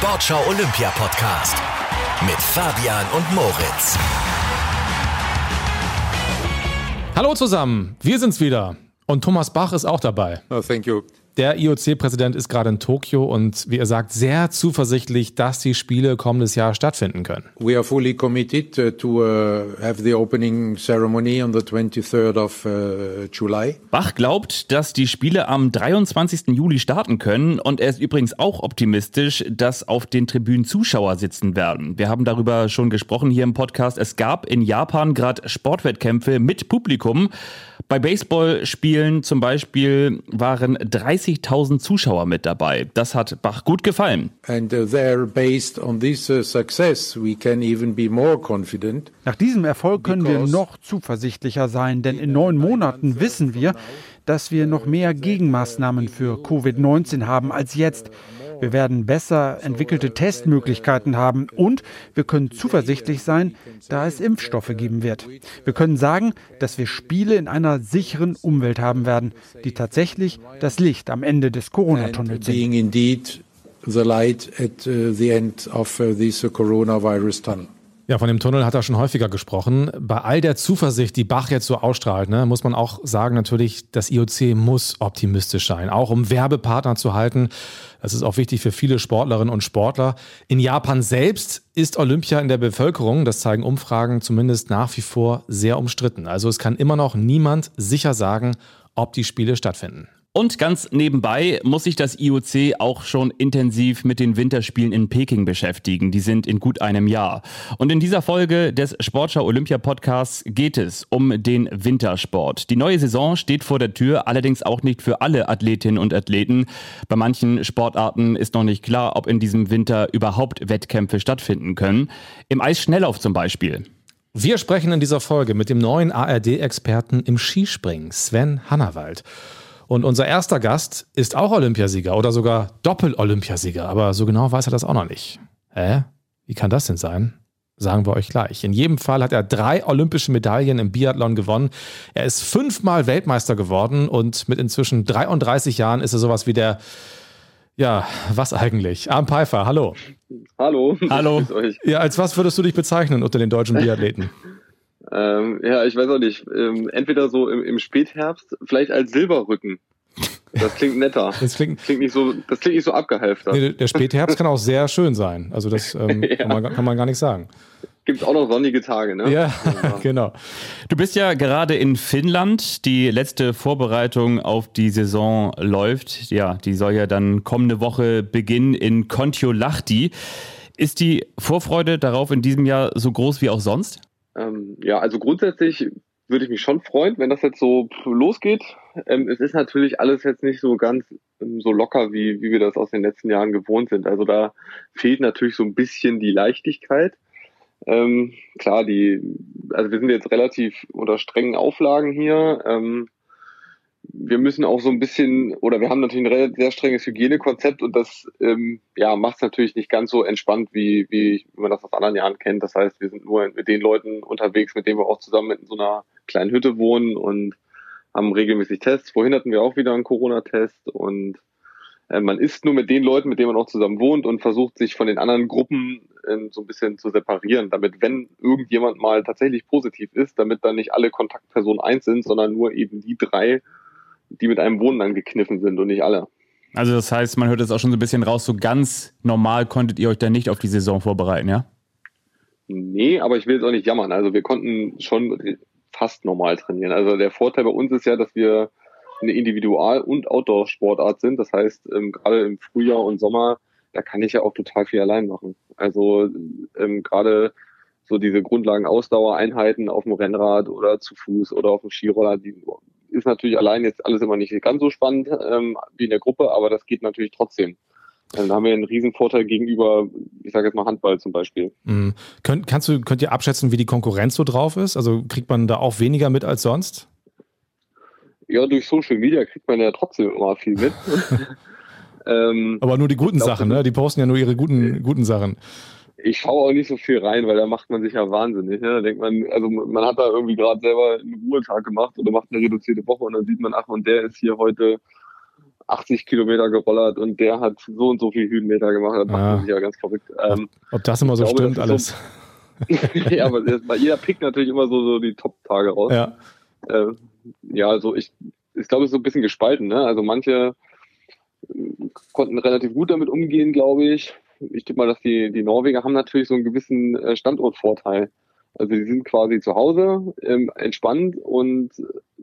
Sportschau Olympia Podcast mit Fabian und Moritz. Hallo zusammen, wir sind's wieder. Und Thomas Bach ist auch dabei. Oh, thank you. Der IOC-Präsident ist gerade in Tokio und wie er sagt, sehr zuversichtlich, dass die Spiele kommendes Jahr stattfinden können. We are fully committed uh, to uh, have the opening ceremony on the 23rd of uh, July. Bach glaubt, dass die Spiele am 23. Juli starten können und er ist übrigens auch optimistisch, dass auf den Tribünen Zuschauer sitzen werden. Wir haben darüber schon gesprochen hier im Podcast. Es gab in Japan gerade Sportwettkämpfe mit Publikum. Bei Baseballspielen zum Beispiel waren 30.000 Zuschauer mit dabei. Das hat Bach gut gefallen. Uh, uh. Nach diesem Erfolg können wir noch zuversichtlicher sein, denn in neun Monaten wissen wir, dass wir noch mehr Gegenmaßnahmen für Covid-19 haben als jetzt. Wir werden besser entwickelte Testmöglichkeiten haben und wir können zuversichtlich sein, da es Impfstoffe geben wird. Wir können sagen, dass wir Spiele in einer sicheren Umwelt haben werden, die tatsächlich das Licht am Ende des Corona-Tunnels sind. The light at uh, the end of uh, this uh, coronavirus tunnel. Ja, von dem Tunnel hat er schon häufiger gesprochen. Bei all der Zuversicht, die Bach jetzt so ausstrahlt, ne, muss man auch sagen, natürlich, das IOC muss optimistisch sein, auch um Werbepartner zu halten. Das ist auch wichtig für viele Sportlerinnen und Sportler. In Japan selbst ist Olympia in der Bevölkerung, das zeigen Umfragen, zumindest nach wie vor sehr umstritten. Also es kann immer noch niemand sicher sagen, ob die Spiele stattfinden. Und ganz nebenbei muss sich das IOC auch schon intensiv mit den Winterspielen in Peking beschäftigen. Die sind in gut einem Jahr. Und in dieser Folge des Sportschau Olympia Podcasts geht es um den Wintersport. Die neue Saison steht vor der Tür, allerdings auch nicht für alle Athletinnen und Athleten. Bei manchen Sportarten ist noch nicht klar, ob in diesem Winter überhaupt Wettkämpfe stattfinden können. Im Eisschnelllauf zum Beispiel. Wir sprechen in dieser Folge mit dem neuen ARD-Experten im Skispringen, Sven Hannawald. Und unser erster Gast ist auch Olympiasieger oder sogar Doppel-Olympiasieger, aber so genau weiß er das auch noch nicht. Hä? Wie kann das denn sein? Sagen wir euch gleich. In jedem Fall hat er drei olympische Medaillen im Biathlon gewonnen. Er ist fünfmal Weltmeister geworden und mit inzwischen 33 Jahren ist er sowas wie der, ja, was eigentlich? Arm Pfeiffer, hallo. Hallo. Hallo. Ja, als was würdest du dich bezeichnen unter den deutschen Biathleten? Ähm, ja, ich weiß auch nicht. Ähm, entweder so im, im Spätherbst, vielleicht als Silberrücken. Das klingt netter. Das klingt, klingt nicht so, das klingt nicht so abgehalftert. Nee, der Spätherbst kann auch sehr schön sein. Also das ähm, ja. kann, man, kann man gar nicht sagen. Gibt auch noch sonnige Tage, ne? Ja, genau. Du bist ja gerade in Finnland. Die letzte Vorbereitung auf die Saison läuft. Ja, die soll ja dann kommende Woche beginnen in Kontiolahti. Ist die Vorfreude darauf in diesem Jahr so groß wie auch sonst? Ähm, ja, also grundsätzlich würde ich mich schon freuen, wenn das jetzt so losgeht. Ähm, es ist natürlich alles jetzt nicht so ganz ähm, so locker, wie, wie wir das aus den letzten Jahren gewohnt sind. Also da fehlt natürlich so ein bisschen die Leichtigkeit. Ähm, klar, die, also wir sind jetzt relativ unter strengen Auflagen hier. Wir müssen auch so ein bisschen, oder wir haben natürlich ein sehr strenges Hygienekonzept und das ähm, ja, macht es natürlich nicht ganz so entspannt, wie, wie man das aus anderen Jahren kennt. Das heißt, wir sind nur mit den Leuten unterwegs, mit denen wir auch zusammen in so einer kleinen Hütte wohnen und haben regelmäßig Tests. Vorhin hatten wir auch wieder einen Corona-Test und äh, man ist nur mit den Leuten, mit denen man auch zusammen wohnt und versucht sich von den anderen Gruppen äh, so ein bisschen zu separieren, damit wenn irgendjemand mal tatsächlich positiv ist, damit dann nicht alle Kontaktpersonen eins sind, sondern nur eben die drei, die mit einem Wohnen angekniffen sind und nicht alle. Also das heißt, man hört jetzt auch schon so ein bisschen raus, so ganz normal konntet ihr euch da nicht auf die Saison vorbereiten, ja? Nee, aber ich will jetzt auch nicht jammern. Also wir konnten schon fast normal trainieren. Also der Vorteil bei uns ist ja, dass wir eine Individual- und Outdoor-Sportart sind. Das heißt, ähm, gerade im Frühjahr und Sommer, da kann ich ja auch total viel allein machen. Also ähm, gerade so diese Grundlagen Ausdauereinheiten auf dem Rennrad oder zu Fuß oder auf dem Skiroller, die ist natürlich allein jetzt alles immer nicht ganz so spannend ähm, wie in der Gruppe, aber das geht natürlich trotzdem. Also da haben wir einen riesen Vorteil gegenüber, ich sage jetzt mal Handball zum Beispiel. Mhm. Könnt, kannst du, könnt ihr abschätzen, wie die Konkurrenz so drauf ist? Also kriegt man da auch weniger mit als sonst? Ja, durch Social Media kriegt man ja trotzdem immer viel mit. ähm, Aber nur die guten glaub, Sachen, ne? Die posten ja nur ihre guten, guten Sachen ich schaue auch nicht so viel rein, weil da macht man sich ja wahnsinnig. Ne? Da denkt man, also man hat da irgendwie gerade selber einen Ruhetag gemacht oder macht eine reduzierte Woche und dann sieht man, ach, und der ist hier heute 80 Kilometer gerollert und der hat so und so viel Höhenmeter gemacht. Das macht Ja. man sich ja ganz verrückt. Ähm, Ob das immer so glaube, stimmt, alles. ja, aber bei jeder pickt natürlich immer so, so die Top-Tage raus. Ja. Äh, ja, also ich, ich glaube, es ist so ein bisschen gespalten. Ne? Also manche konnten relativ gut damit umgehen, glaube ich. Ich denke mal, dass die, die Norweger haben natürlich so einen gewissen äh, Standortvorteil. Also die sind quasi zu Hause, ähm, entspannt und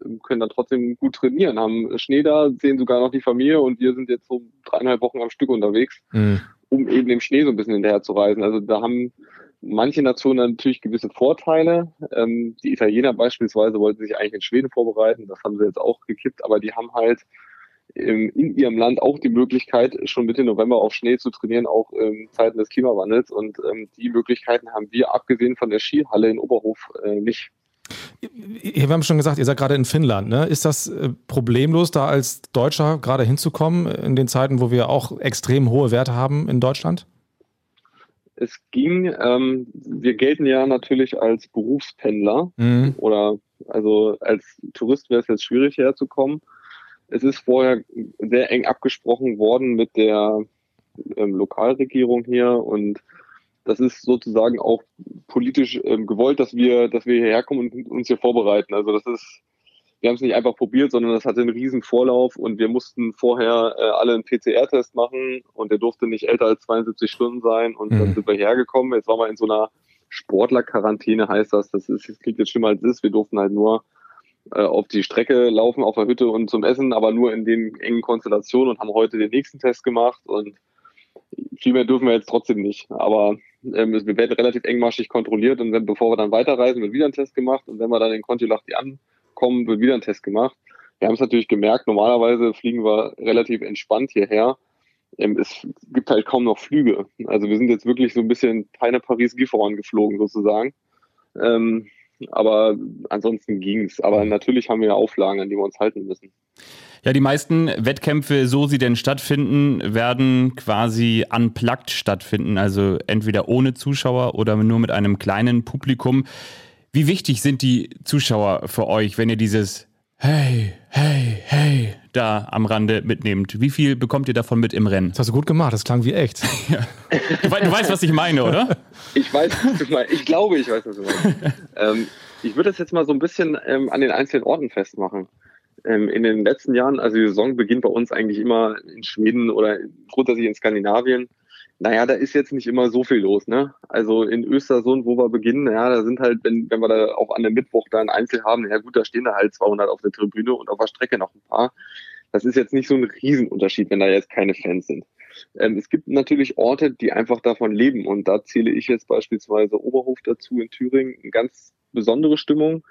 ähm, können dann trotzdem gut trainieren, haben Schnee da, sehen sogar noch die Familie und wir sind jetzt so dreieinhalb Wochen am Stück unterwegs Mhm. um eben dem Schnee so ein bisschen hinterher zu reisen. Also da haben manche Nationen natürlich gewisse Vorteile. Ähm, die Italiener beispielsweise wollten sich eigentlich in Schweden vorbereiten, das haben sie jetzt auch gekippt, aber die haben halt in ihrem Land auch die Möglichkeit, schon Mitte November auf Schnee zu trainieren, auch in Zeiten des Klimawandels. Und ähm, die Möglichkeiten haben wir, abgesehen von der Skihalle in Oberhof, äh, nicht. Wir haben schon gesagt, ihr seid gerade in Finnland. Ne? Ist das äh, problemlos, da als Deutscher gerade hinzukommen, in den Zeiten, wo wir auch extrem hohe Werte haben in Deutschland? Es ging, ähm, wir gelten ja natürlich als Berufspendler. Mhm. oder also als Tourist wäre es jetzt schwierig herzukommen. Es ist vorher sehr eng abgesprochen worden mit der ähm, Lokalregierung hier und das ist sozusagen auch politisch ähm, gewollt, dass wir, dass wir hierher kommen und uns hier vorbereiten. Also das ist, wir haben es nicht einfach probiert, sondern das hatte einen riesen Vorlauf und wir mussten vorher äh, alle einen PCR-Test machen und der durfte nicht älter als 72 Stunden sein und Mhm. dann sind wir hergekommen. Jetzt waren wir in so einer Sportlerquarantäne heißt das. Das ist, das klingt jetzt schlimmer als es ist. Wir durften halt nur äh, auf die Strecke laufen, auf der Hütte und zum Essen, aber nur in den engen Konstellationen und haben heute den nächsten Test gemacht und viel mehr dürfen wir jetzt trotzdem nicht. Aber ähm, wir werden relativ engmaschig kontrolliert und wenn, bevor wir dann weiterreisen, wird wieder ein Test gemacht und wenn wir dann in Kontiolahti ankommen, wird wieder ein Test gemacht. Wir haben es natürlich gemerkt, normalerweise fliegen wir relativ entspannt hierher. Ähm, es gibt halt kaum noch Flüge. Also wir sind jetzt wirklich so ein bisschen Peine Paris Gifhorn geflogen sozusagen. Ähm, aber ansonsten ging's. Aber natürlich haben wir Auflagen, an die wir uns halten müssen. Ja, die meisten Wettkämpfe, so sie denn stattfinden, werden quasi unplugged stattfinden, also entweder ohne Zuschauer oder nur mit einem kleinen Publikum. Wie wichtig sind die Zuschauer für euch, wenn ihr dieses Hey, hey, hey da am Rande mitnehmt? Wie viel bekommt ihr davon mit im Rennen? Das hast du gut gemacht, das klang wie echt. Du, du weißt, was ich meine, oder? Ich weiß, was du meinst. Ich glaube, ich weiß, was du meinst. ähm, ich würde das jetzt mal so ein bisschen ähm, an den einzelnen Orten festmachen. Ähm, in den letzten Jahren, also die Saison beginnt bei uns eigentlich immer in Schweden oder grundsätzlich in Skandinavien. Naja, da ist jetzt nicht immer so viel los, ne? Also in Östersund, wo wir beginnen, ja, da sind halt, wenn, wenn wir da auch an dem Mittwoch da ein Einzel haben, ja gut, da stehen da halt 200 auf der Tribüne und auf der Strecke noch ein paar. Das ist jetzt nicht so ein Riesenunterschied, wenn da jetzt keine Fans sind. Ähm, es gibt natürlich Orte, die einfach davon leben und da zähle ich jetzt beispielsweise Oberhof dazu in Thüringen, eine ganz besondere Stimmung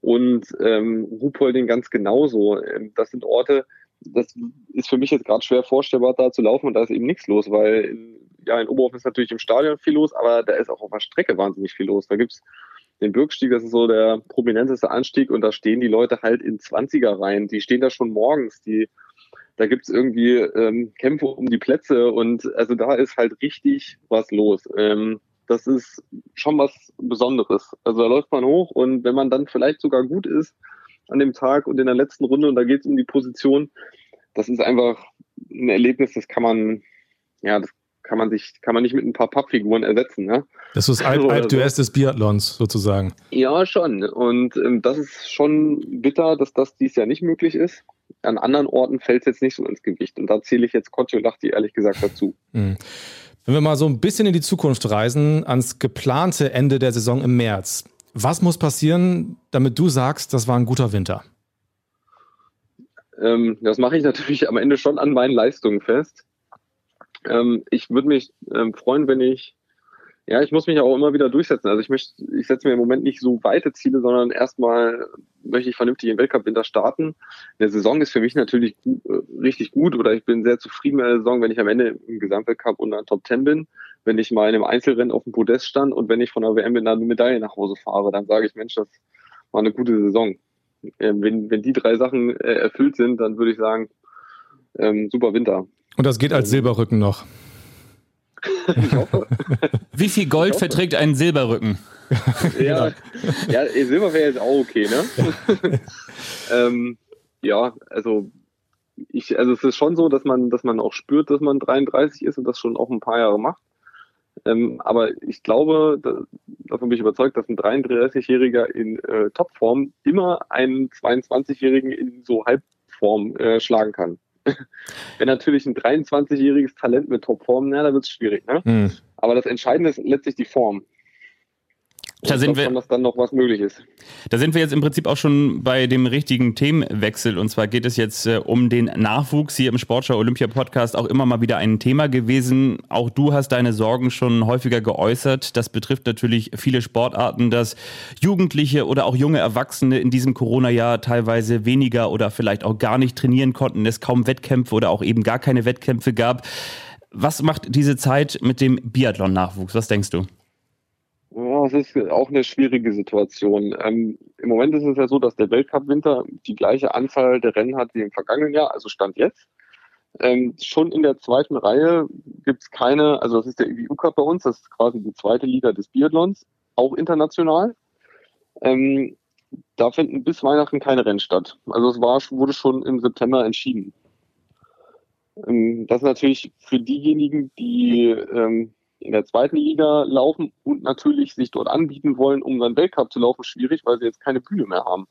und ähm, Ruhpolding ganz genauso. Ähm, das sind Orte, das ist für mich jetzt gerade schwer vorstellbar, da zu laufen und da ist eben nichts los, weil in, ja in Oberhof ist natürlich im Stadion viel los, aber da ist auch auf der Strecke wahnsinnig viel los. Da gibt's den Bürgstieg, das ist so der prominenteste Anstieg. Und da stehen die Leute halt in 20er Reihen, die stehen da schon morgens, die da gibt's irgendwie ähm, Kämpfe um die Plätze. Und also da ist halt richtig was los. Ähm, das ist schon was Besonderes. Also da läuft man hoch. Und wenn man dann vielleicht sogar gut ist an dem Tag und in der letzten Runde und da geht's um die Position, das ist einfach ein Erlebnis, das kann man, ja, das kann man sich, kann man nicht mit ein paar Pappfiguren ersetzen, ne? Das ist Alp, Alp so. des Biathlons sozusagen. Ja, schon. Und ähm, das ist schon bitter, dass das dies Jahr nicht möglich ist. An anderen Orten fällt es jetzt nicht so ins Gewicht. Und da zähle ich jetzt Kontiolahti ehrlich gesagt dazu. Mhm. Wenn wir mal so ein bisschen in die Zukunft reisen, ans geplante Ende der Saison im März. Was muss passieren, damit du sagst, das war ein guter Winter? Ähm, das mache ich natürlich am Ende schon an meinen Leistungen fest. Ähm, ich würde mich ähm, freuen, wenn ich, ja, ich muss mich auch immer wieder durchsetzen. Also ich möchte, ich setze mir im Moment nicht so weite Ziele, sondern erstmal möchte ich vernünftig im Weltcup-Winter starten. Der Saison ist für mich natürlich gu äh, richtig gut oder ich bin sehr zufrieden mit der Saison, wenn ich am Ende im Gesamtweltcup unter Top 10 bin, wenn ich mal in einem Einzelrennen auf dem Podest stand und wenn ich von der WM mit einer Medaille nach Hause fahre, dann sage ich, Mensch, das war eine gute Saison. Ähm, wenn, wenn die drei Sachen äh, erfüllt sind, dann würde ich sagen, ähm, super Winter. Und das geht als Silberrücken noch. Ich hoffe. Wie viel Gold hoffe. verträgt ein Silberrücken? ja, ja, Silber wäre jetzt auch okay, ne? ähm, ja, also ich, also es ist schon so, dass man, dass man auch spürt, dass man 33 ist und das schon auch ein paar Jahre macht. Ähm, aber ich glaube, da, davon bin ich überzeugt, dass ein 33-Jähriger in äh, Topform immer einen 22-Jährigen in so Halbform äh, schlagen kann. Wenn natürlich ein 23-jähriges Talent mit Topform, na, da wird es schwierig. Ne? Mhm. Aber das Entscheidende ist letztlich die Form. Da sind wir, dass dann noch was möglich ist. Da sind wir jetzt im Prinzip auch schon bei dem richtigen Themenwechsel. Und zwar geht es jetzt äh, um den Nachwuchs hier im Sportschau Olympia Podcast auch immer mal wieder ein Thema gewesen. Auch du hast deine Sorgen schon häufiger geäußert. Das betrifft natürlich viele Sportarten, dass Jugendliche oder auch junge Erwachsene in diesem Corona-Jahr teilweise weniger oder vielleicht auch gar nicht trainieren konnten, es kaum Wettkämpfe oder auch eben gar keine Wettkämpfe gab. Was macht diese Zeit mit dem Biathlon-Nachwuchs? Was denkst du? Ja, es ist auch eine schwierige Situation. Ähm, Im Moment ist es ja so, dass der Weltcup-Winter die gleiche Anzahl der Rennen hat wie im vergangenen Jahr, also Stand jetzt. Ähm, schon in der zweiten Reihe gibt es keine, also das ist der EBU Cup bei uns, das ist quasi die zweite Liga des Biathlons, auch international. Ähm, da finden bis Weihnachten keine Rennen statt. Also es war, wurde schon im September entschieden. Ähm, das ist natürlich für diejenigen, die ähm, in der zweiten Liga laufen und natürlich sich dort anbieten wollen, um dann Weltcup zu laufen, schwierig, weil sie jetzt keine Bühne mehr haben.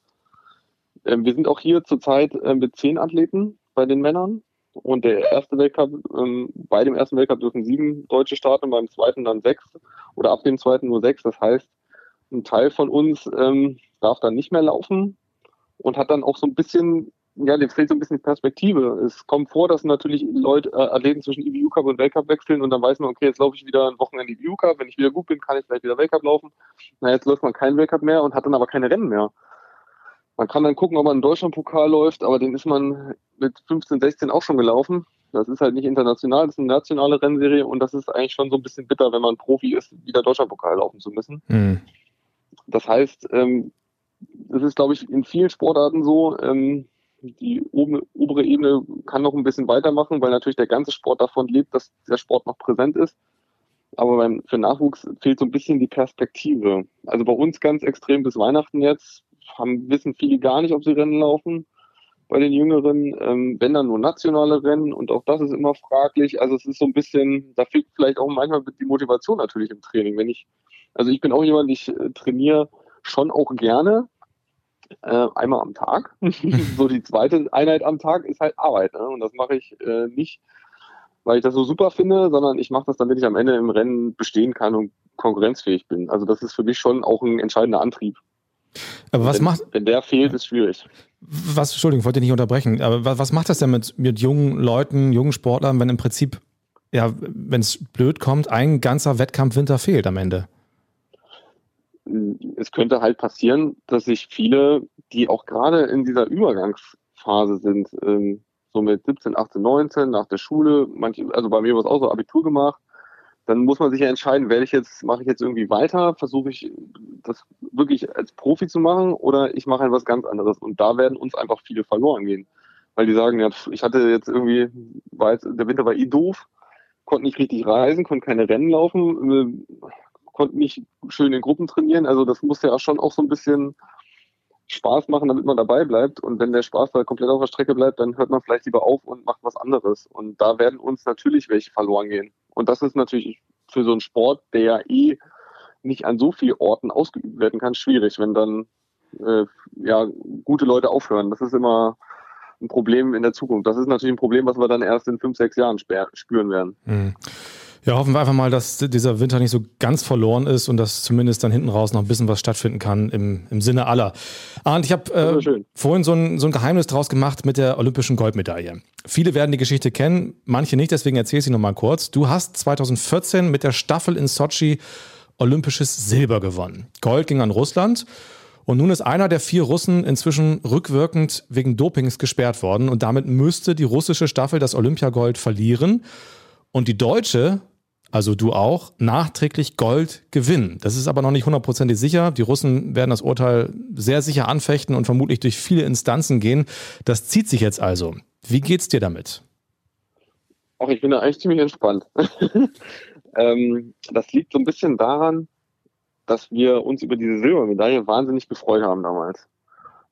Ähm, wir sind auch hier zurzeit äh, mit zehn Athleten bei den Männern. Und der erste Weltcup, ähm, bei dem ersten Weltcup dürfen sieben Deutsche starten, beim zweiten dann sechs oder ab dem zweiten nur sechs. Das heißt, ein Teil von uns ähm, darf dann nicht mehr laufen und hat dann auch so ein bisschen ja, dem fehlt so ein bisschen Perspektive. Es kommt vor, dass natürlich Leute, äh, Athleten zwischen EBU Cup und Weltcup wechseln und dann weiß man, okay, jetzt laufe ich wieder ein Wochenende EBU Cup. Wenn ich wieder gut bin, kann ich vielleicht wieder Weltcup laufen. Na, jetzt läuft man keinen Weltcup mehr und hat dann aber keine Rennen mehr. Man kann dann gucken, ob man einen Deutschlandpokal läuft, aber den ist man mit 15, 16 auch schon gelaufen. Das ist halt nicht international, das ist eine nationale Rennserie und das ist eigentlich schon so ein bisschen bitter, wenn man Profi ist, wieder Deutschlandpokal laufen zu müssen. Mhm. Das heißt, ähm, es ist, glaube ich, in vielen Sportarten so, ähm, die obere Ebene kann noch ein bisschen weitermachen, weil natürlich der ganze Sport davon lebt, dass der Sport noch präsent ist. Aber beim, für Nachwuchs fehlt so ein bisschen die Perspektive. Also bei uns ganz extrem bis Weihnachten jetzt haben, wissen viele gar nicht, ob sie Rennen laufen. Bei den Jüngeren, ähm, wenn dann nur nationale Rennen und auch das ist immer fraglich. Also es ist so ein bisschen, da fehlt vielleicht auch manchmal die Motivation natürlich im Training. Wenn ich, also ich bin auch jemand, ich äh, trainiere schon auch gerne, äh, einmal am Tag. so die zweite Einheit am Tag ist halt Arbeit. Ne? Und das mache ich äh, nicht, weil ich das so super finde, sondern ich mache das, damit ich am Ende im Rennen bestehen kann und konkurrenzfähig bin. Also das ist für mich schon auch ein entscheidender Antrieb. Aber was wenn, macht. Wenn der fehlt, ist schwierig. Was, Entschuldigung, ich wollte nicht unterbrechen, aber was, was macht das denn mit, mit jungen Leuten, jungen Sportlern, wenn im Prinzip, ja, wenn es blöd kommt, ein ganzer Wettkampfwinter fehlt am Ende? Es könnte halt passieren, dass sich viele, die auch gerade in dieser Übergangsphase sind, ähm, so mit 17, 18, 19 nach der Schule, manche, also bei mir war es auch so Abitur gemacht, dann muss man sich ja entscheiden, werde ich jetzt, mache ich jetzt irgendwie weiter, versuche ich das wirklich als Profi zu machen oder ich mache etwas ganz anderes. Und da werden uns einfach viele verloren gehen. Weil die sagen, ja, ich hatte jetzt irgendwie, war jetzt, der Winter war eh doof, konnte nicht richtig reisen, konnte keine Rennen laufen, konnten nicht schön in Gruppen trainieren. Also das muss ja schon auch so ein bisschen Spaß machen, damit man dabei bleibt. Und wenn der Spaß da komplett auf der Strecke bleibt, dann hört man vielleicht lieber auf und macht was anderes. Und da werden uns natürlich welche verloren gehen. Und das ist natürlich für so einen Sport, der ja eh nicht an so vielen Orten ausgeübt werden kann, schwierig, wenn dann äh, ja gute Leute aufhören. Das ist immer ein Problem in der Zukunft. Das ist natürlich ein Problem, was wir dann erst in fünf, sechs Jahren spüren werden. Mhm. Ja, hoffen wir einfach mal, dass dieser Winter nicht so ganz verloren ist und dass zumindest dann hinten raus noch ein bisschen was stattfinden kann im, im Sinne aller. Und ich habe äh, vorhin so ein, so ein Geheimnis draus gemacht mit der olympischen Goldmedaille. Viele werden die Geschichte kennen, manche nicht, deswegen erzähle ich sie nochmal kurz. Du hast 2014 mit der Staffel in Sochi olympisches Silber gewonnen. Gold ging an Russland. Und nun ist einer der vier Russen inzwischen rückwirkend wegen Dopings gesperrt worden und damit müsste die russische Staffel das Olympiagold verlieren. Und die deutsche also du auch, nachträglich Gold gewinnen. Das ist aber noch nicht hundertprozentig sicher. Die Russen werden das Urteil sehr sicher anfechten und vermutlich durch viele Instanzen gehen. Das zieht sich jetzt also. Wie geht's dir damit? Auch ich bin da eigentlich ziemlich entspannt. ähm, das liegt so ein bisschen daran, dass wir uns über diese Silbermedaille wahnsinnig gefreut haben damals.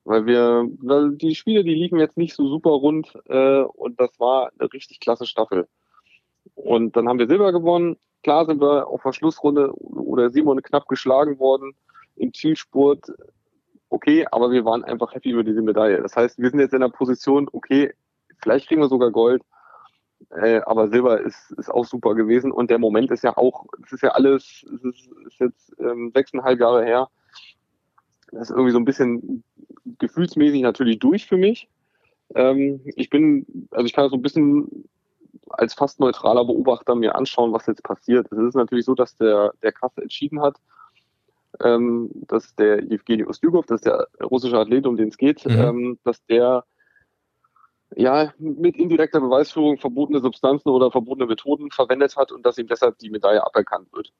Weil wir, weil die Spiele, die liefen jetzt nicht so super rund äh, und das war eine richtig klasse Staffel. Und dann haben wir Silber gewonnen. Klar sind wir auf der Schlussrunde oder Simon knapp geschlagen worden im Zielspurt. Okay, aber wir waren einfach happy über diese Medaille. Das heißt, wir sind jetzt in der Position, okay, vielleicht kriegen wir sogar Gold, äh, aber Silber ist, ist auch super gewesen und der Moment ist ja auch, es ist ja alles, es ist, ist jetzt ähm, sechseinhalb Jahre her. Das ist irgendwie so ein bisschen gefühlsmäßig natürlich durch für mich. Ähm, ich bin, also ich kann so ein bisschen als fast neutraler Beobachter mir anschauen, was jetzt passiert. Es ist natürlich so, dass der, der Kasse entschieden hat, ähm, dass der Evgeny Ustjugov, das ist der russische Athlet, um den es geht, mhm. ähm, dass der ja, mit indirekter Beweisführung verbotene Substanzen oder verbotene Methoden verwendet hat und dass ihm deshalb die Medaille aberkannt wird.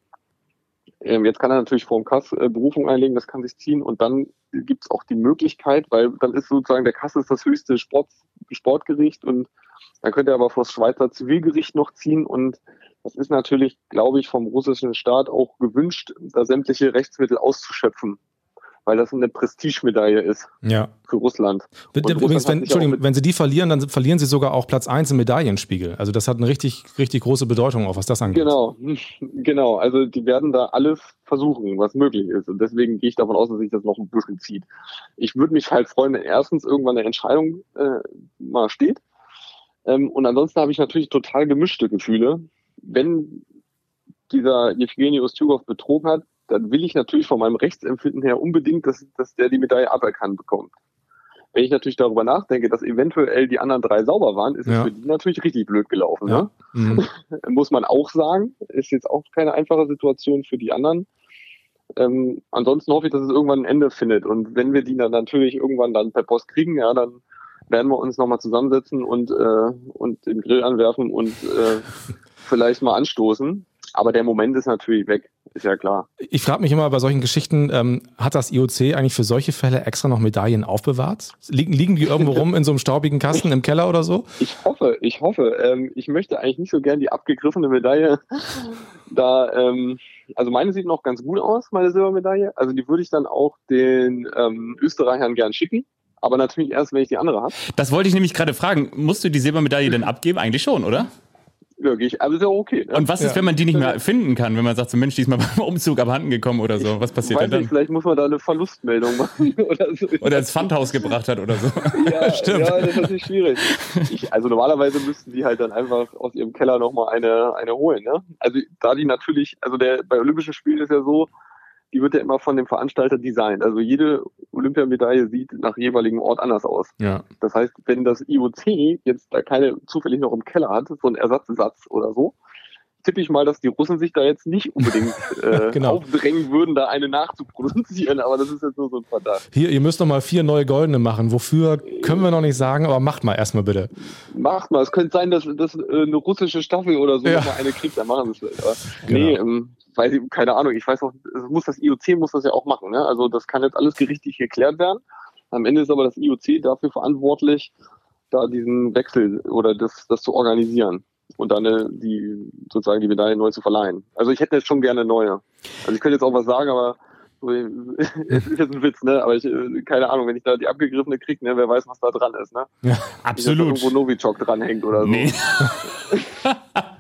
Ähm, jetzt kann er natürlich vor dem Kass äh, Berufung einlegen, das kann sich ziehen und dann gibt es auch die Möglichkeit, weil dann ist sozusagen der Kass ist das höchste Sport, Sportgericht und dann könnte er aber vor das Schweizer Zivilgericht noch ziehen und das ist natürlich, glaube ich, vom russischen Staat auch gewünscht, da sämtliche Rechtsmittel auszuschöpfen weil das eine Prestigemedaille ist ja. für Russland. Übrigens, wenn, Entschuldigung, wenn sie die verlieren, dann verlieren sie sogar auch Platz 1 im Medaillenspiegel. Also das hat eine richtig, richtig große Bedeutung, auch was das angeht. Genau, genau. Also die werden da alles versuchen, was möglich ist. Und deswegen gehe ich davon aus, dass sich das noch ein bisschen zieht. Ich würde mich halt freuen, wenn erstens irgendwann eine Entscheidung äh, mal steht. Ähm, und ansonsten habe ich natürlich total gemischte Gefühle. Wenn dieser Evgeny Ustjugov betrogen hat, dann will ich natürlich von meinem Rechtsempfinden her unbedingt, dass, dass der die Medaille aberkannt bekommt. Wenn ich natürlich darüber nachdenke, dass eventuell die anderen drei sauber waren, ist ja. es für die natürlich richtig blöd gelaufen. Ja. Ne? Mhm. Muss man auch sagen. Ist jetzt auch keine einfache Situation für die anderen. Ähm, ansonsten hoffe ich, dass es irgendwann ein Ende findet. Und wenn wir die dann natürlich irgendwann dann per Post kriegen, ja, dann werden wir uns nochmal zusammensetzen und, äh, und den Grill anwerfen und äh, vielleicht mal anstoßen. Aber der Moment ist natürlich weg, ist ja klar. Ich frage mich immer bei solchen Geschichten, ähm, hat das IOC eigentlich für solche Fälle extra noch Medaillen aufbewahrt? Liegen, liegen die irgendwo rum in so einem staubigen Kasten im Keller oder so? Ich hoffe, ich hoffe. Ähm, ich möchte eigentlich nicht so gern die abgegriffene Medaille da. Ähm, also meine sieht noch ganz gut aus, meine Silbermedaille. Also die würde ich dann auch den ähm, Österreichern gern schicken aber natürlich erst, wenn ich die andere habe. Das wollte ich nämlich gerade fragen. Musst du die Silbermedaille denn abgeben? Eigentlich schon, oder? Wirklich. Also ist ja okay. Ne? Und was ist, wenn man die nicht mehr finden kann, wenn man sagt, so Mensch, die ist mal beim Umzug abhanden gekommen oder so? Was passiert denn dann? Nicht, vielleicht muss man da eine Verlustmeldung machen oder so. Oder ins Pfandhaus gebracht hat oder so. Ja, Stimmt. ja das ist natürlich schwierig. Ich, also normalerweise müssten die halt dann einfach aus ihrem Keller nochmal eine, eine holen. Ne? Also da die natürlich, also der bei Olympischen Spielen ist ja so, die wird ja immer von dem Veranstalter designt. Also jede Olympiamedaille sieht nach jeweiligen Ort anders aus. Ja. Das heißt, wenn das IOC jetzt da keine zufällig noch im Keller hat, so ein Ersatzsatz oder so, tippe ich mal, dass die Russen sich da jetzt nicht unbedingt äh, genau. aufdrängen würden, da eine nachzuproduzieren, aber das ist jetzt nur so ein Verdacht. Hier, ihr müsst noch mal vier neue goldene machen. Wofür können wir noch nicht sagen, aber macht mal erstmal bitte. Macht mal. Es könnte sein, dass, dass äh, eine russische Staffel oder so ja. mal eine kriegt, dann machen wir es. Genau. Nee, ähm, weiß ich, keine Ahnung, ich weiß auch, muss das IOC muss das ja auch machen. Ne? Also das kann jetzt alles gerichtlich geklärt werden. Am Ende ist aber das IOC dafür verantwortlich, da diesen Wechsel oder das, das zu organisieren und dann äh, die sozusagen die Medaille neu zu verleihen. Also ich hätte jetzt schon gerne neue. Also ich könnte jetzt auch was sagen, aber es ist jetzt ein Witz, ne? Aber ich, äh, keine Ahnung, wenn ich da die abgegriffene kriege, ne, wer weiß, was da dran ist, ne? Ja, absolut. Nicht, irgendwo Novichok dranhängt oder so. Nee.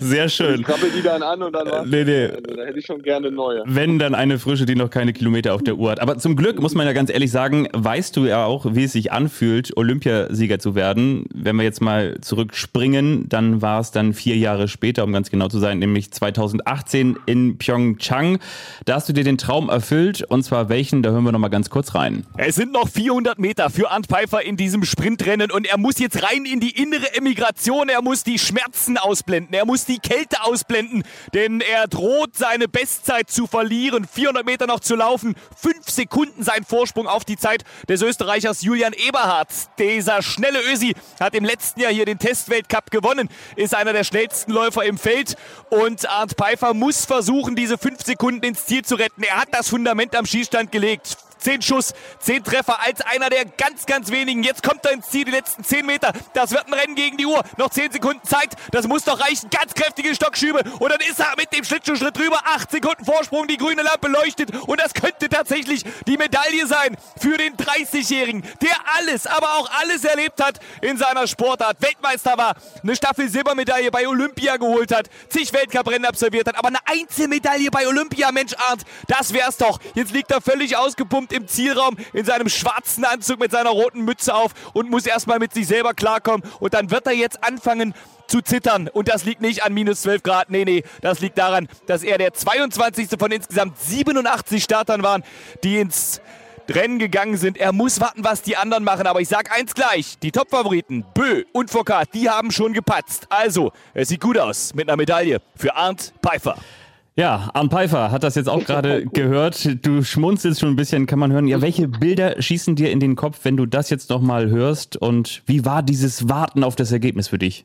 Sehr schön. Ich krabbel die dann an und dann war nee, nee. Da hätte ich schon gerne neue. Wenn dann eine frische, die noch keine Kilometer auf der Uhr hat. Aber zum Glück muss man ja ganz ehrlich sagen, weißt du ja auch, wie es sich anfühlt, Olympiasieger zu werden. Wenn wir jetzt mal zurückspringen, dann war es dann vier Jahre später, um ganz genau zu sein, nämlich 2018 in Pyeongchang. Da hast du dir den Traum erfüllt und zwar welchen? Da hören wir noch mal ganz kurz rein. Es sind noch 400 Meter für Arndt Pfeiffer in diesem Sprintrennen und er muss jetzt rein in die innere Emigration. Er muss die Schmerzen ausblenden. Er muss die Kälte ausblenden, denn er droht seine Bestzeit zu verlieren. 400 Meter noch zu laufen, 5 Sekunden sein Vorsprung auf die Zeit des Österreichers Julian Eberhardt. Dieser schnelle Ösi hat im letzten Jahr hier den Testweltcup gewonnen, ist einer der schnellsten Läufer im Feld und Arndt Pfeiffer muss versuchen, diese 5 Sekunden ins Ziel zu retten. Er hat das Fundament am Schießstand gelegt. Zehn Schuss, zehn Treffer als einer der ganz, ganz wenigen. Jetzt kommt er ins Ziel, die letzten zehn Meter. Das wird ein Rennen gegen die Uhr. Noch zehn Sekunden Zeit. Das muss doch reichen. Ganz kräftige Stockschübe. Und dann ist er mit dem Schlittschuhschritt drüber. Acht Sekunden Vorsprung. Die grüne Lampe leuchtet. Und das könnte tatsächlich die Medaille sein für den 30-Jährigen, der alles, aber auch alles erlebt hat in seiner Sportart. Weltmeister war, eine Staffel Silbermedaille bei Olympia geholt hat, zig Weltcuprennen absolviert hat, aber eine Einzelmedaille bei Olympia, Mensch Arndt, das wär's doch. Jetzt liegt er völlig ausgepumpt im Zielraum in seinem schwarzen Anzug mit seiner roten Mütze auf und muss erstmal mit sich selber klarkommen. Und dann wird er jetzt anfangen, zu zittern. Und das liegt nicht an minus 12 Grad. Nee, nee, das liegt daran, dass er der 22. von insgesamt 87 Startern waren, die ins Rennen gegangen sind. Er muss warten, was die anderen machen. Aber ich sag eins gleich: Die Top-Favoriten, Bö und Foucault, die haben schon gepatzt. Also, es sieht gut aus mit einer Medaille für Arndt Pfeiffer. Ja, Arndt Pfeiffer hat das jetzt auch gerade gehört. Du schmunzelst schon ein bisschen, kann man hören. Ja, welche Bilder schießen dir in den Kopf, wenn du das jetzt nochmal hörst? Und wie war dieses Warten auf das Ergebnis für dich?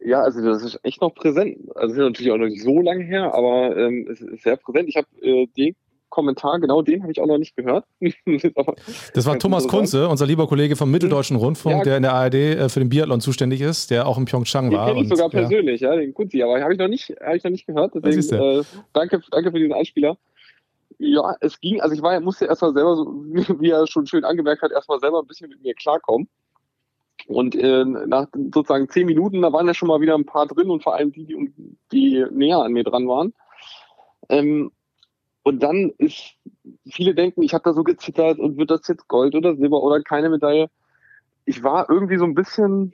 Ja, also das ist echt noch präsent. Also ist natürlich auch noch nicht so lange her, aber ähm, es ist sehr präsent. Ich habe äh, den Kommentar, genau den habe ich auch noch nicht gehört. das war Thomas Kunze, unser lieber Kollege vom Mitteldeutschen mhm. Rundfunk, ja, der in der ARD äh, für den Biathlon zuständig ist, der auch in Pyeongchang war. Den kenne ich sogar persönlich, ja, den Kunzi, aber habe ich noch nicht, habe ich noch nicht gehört. Deswegen, äh, danke, danke für diesen Einspieler. Ja, es ging, also ich war, musste erstmal selber, so, wie er schon schön angemerkt hat, erstmal selber ein bisschen mit mir klarkommen. Und äh, nach sozusagen zehn Minuten, da waren ja schon mal wieder ein paar drin und vor allem die, die, die näher an mir dran waren. Ähm, und dann ist, viele denken, ich habe da so gezittert und wird das jetzt Gold oder Silber oder keine Medaille. Ich war irgendwie so ein bisschen,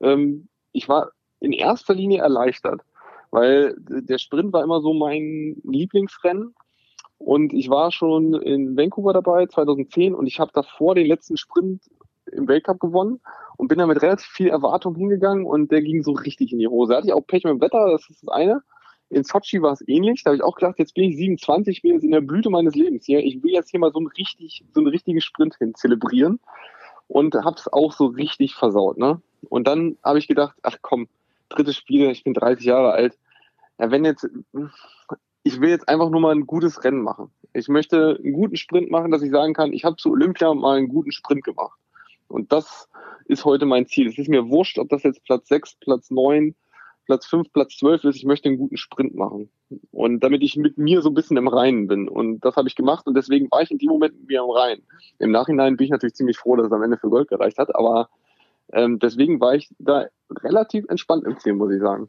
ähm, ich war in erster Linie erleichtert, weil der Sprint war immer so mein Lieblingsrennen. Und ich war schon in Vancouver dabei, 2010, und ich habe davor den letzten Sprint im Weltcup gewonnen und bin da mit relativ viel Erwartung hingegangen und der ging so richtig in die Hose. Hatte ich auch Pech mit dem Wetter, das ist das eine. In Sochi war es ähnlich. Da habe ich auch gedacht, jetzt bin ich 27, bin jetzt in der Blüte meines Lebens hier. Ich will jetzt hier mal so einen, richtig, so einen richtigen Sprint hin zelebrieren. Und habe es auch so richtig versaut. Ne? Und dann habe ich gedacht, ach komm, drittes Spiel, ich bin 30 Jahre alt. Ja, wenn jetzt, ich will jetzt einfach nur mal ein gutes Rennen machen. Ich möchte einen guten Sprint machen, dass ich sagen kann, ich habe zu Olympia mal einen guten Sprint gemacht. Und das ist heute mein Ziel. Es ist mir wurscht, ob das jetzt Platz 6, Platz 9, Platz 5, Platz 12 ist, ich möchte einen guten Sprint machen. Und damit ich mit mir so ein bisschen im Reinen bin. Und das habe ich gemacht und deswegen war ich in dem Moment mit mir im Reinen. Im Nachhinein bin ich natürlich ziemlich froh, dass es am Ende für Gold gereicht hat, aber ähm, deswegen war ich da relativ entspannt im Ziel, muss ich sagen.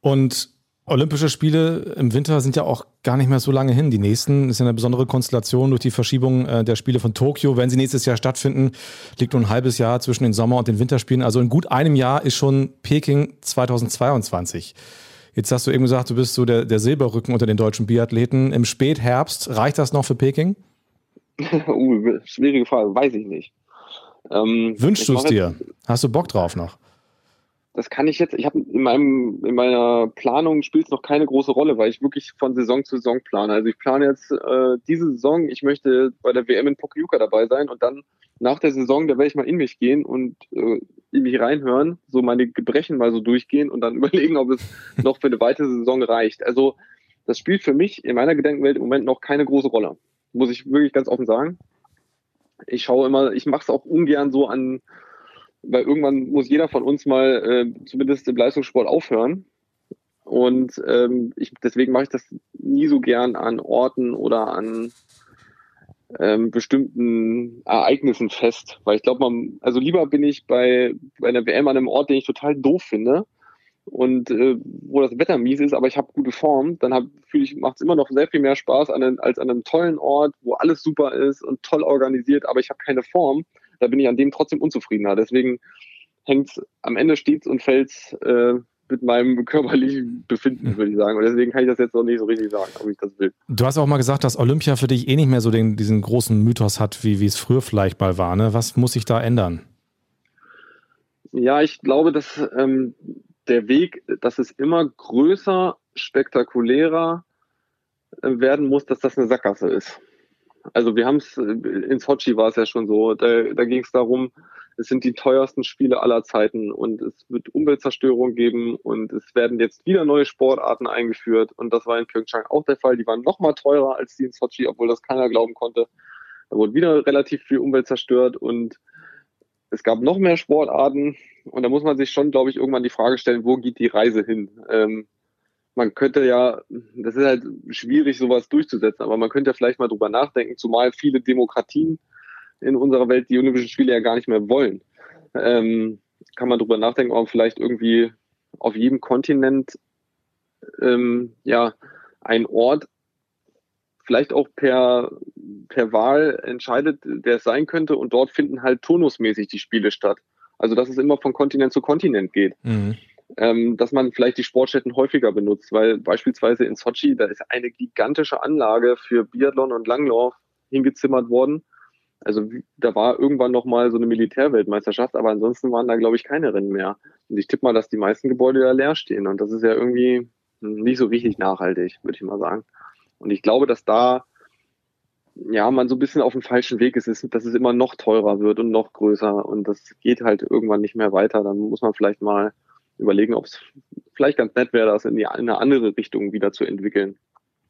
Und Olympische Spiele im Winter sind ja auch gar nicht mehr so lange hin. Die nächsten ist ja eine besondere Konstellation durch die Verschiebung äh, der Spiele von Tokio. Wenn sie nächstes Jahr stattfinden, liegt nur ein halbes Jahr zwischen den Sommer- und den Winterspielen. Also in gut einem Jahr ist schon Peking 2022. Jetzt hast du eben gesagt, du bist so der, der Silberrücken unter den deutschen Biathleten. Im Spätherbst, reicht das noch für Peking? uh, schwierige Frage, weiß ich nicht. Ähm, Wünschst du es dir? Hast du Bock drauf noch? Das kann ich jetzt, ich habe in meinem, in meiner Planung spielt es noch keine große Rolle, weil ich wirklich von Saison zu Saison plane. Also ich plane jetzt äh, diese Saison, ich möchte bei der WM in Pokljuka dabei sein und dann nach der Saison, da werde ich mal in mich gehen und äh, in mich reinhören, so meine Gebrechen mal so durchgehen und dann überlegen, ob es noch für eine weitere Saison reicht. Also das spielt für mich in meiner Gedankenwelt im Moment noch keine große Rolle. Muss ich wirklich ganz offen sagen. Ich schaue immer, ich mache es auch ungern so an weil irgendwann muss jeder von uns mal äh, zumindest im Leistungssport aufhören. Und ähm, ich, deswegen mache ich das nie so gern an Orten oder an ähm, bestimmten Ereignissen fest, weil ich glaube, man, also lieber bin ich bei, bei einer WM an einem Ort, den ich total doof finde und äh, wo das Wetter mies ist, aber ich habe gute Form, dann fühle ich, macht es immer noch sehr viel mehr Spaß an als an einem tollen Ort, wo alles super ist und toll organisiert, aber ich habe keine Form da bin ich an dem trotzdem unzufriedener. Deswegen hängt es am Ende stets und fällt äh, mit meinem körperlichen Befinden, würde ich sagen. Und deswegen kann ich das jetzt noch nicht so richtig sagen, ob ich das will. Du hast auch mal gesagt, dass Olympia für dich eh nicht mehr so den, diesen großen Mythos hat, wie, wie es früher vielleicht mal war. Ne? Was muss sich da ändern? Ja, ich glaube, dass ähm, der Weg, dass es immer größer, spektakulärer äh, werden muss, dass das eine Sackgasse ist. Also wir haben es, in Sochi war es ja schon so, da, da ging es darum, es sind die teuersten Spiele aller Zeiten und es wird Umweltzerstörung geben und es werden jetzt wieder neue Sportarten eingeführt und das war in Pyeongchang auch der Fall. Die waren noch mal teurer als die in Sochi, obwohl das keiner glauben konnte. Da wurde wieder relativ viel Umwelt zerstört und es gab noch mehr Sportarten und da muss man sich schon, glaube ich, irgendwann die Frage stellen, wo geht die Reise hin? Ähm, man könnte ja, das ist halt schwierig, sowas durchzusetzen, aber man könnte vielleicht mal drüber nachdenken, zumal viele Demokratien in unserer Welt die Olympischen Spiele ja gar nicht mehr wollen. Ähm, kann man drüber nachdenken, ob vielleicht irgendwie auf jedem Kontinent ähm, ja ein Ort vielleicht auch per, per Wahl entscheidet, der es sein könnte und dort finden halt turnusmäßig die Spiele statt. Also dass es immer von Kontinent zu Kontinent geht. Mhm ähm, dass man vielleicht die Sportstätten häufiger benutzt, weil beispielsweise in Sochi, da ist eine gigantische Anlage für Biathlon und Langlauf hingezimmert worden. Also da war irgendwann noch mal so eine Militärweltmeisterschaft, aber ansonsten waren da, glaube ich, keine Rennen mehr. Und ich tippe mal, dass die meisten Gebäude da leer stehen. Und das ist ja irgendwie nicht so richtig nachhaltig, würde ich mal sagen. Und ich glaube, dass da ja man so ein bisschen auf dem falschen Weg ist, ist, dass es immer noch teurer wird und noch größer. Und das geht halt irgendwann nicht mehr weiter. Dann muss man vielleicht mal überlegen, ob es vielleicht ganz nett wäre, das in, die, in eine andere Richtung wieder zu entwickeln.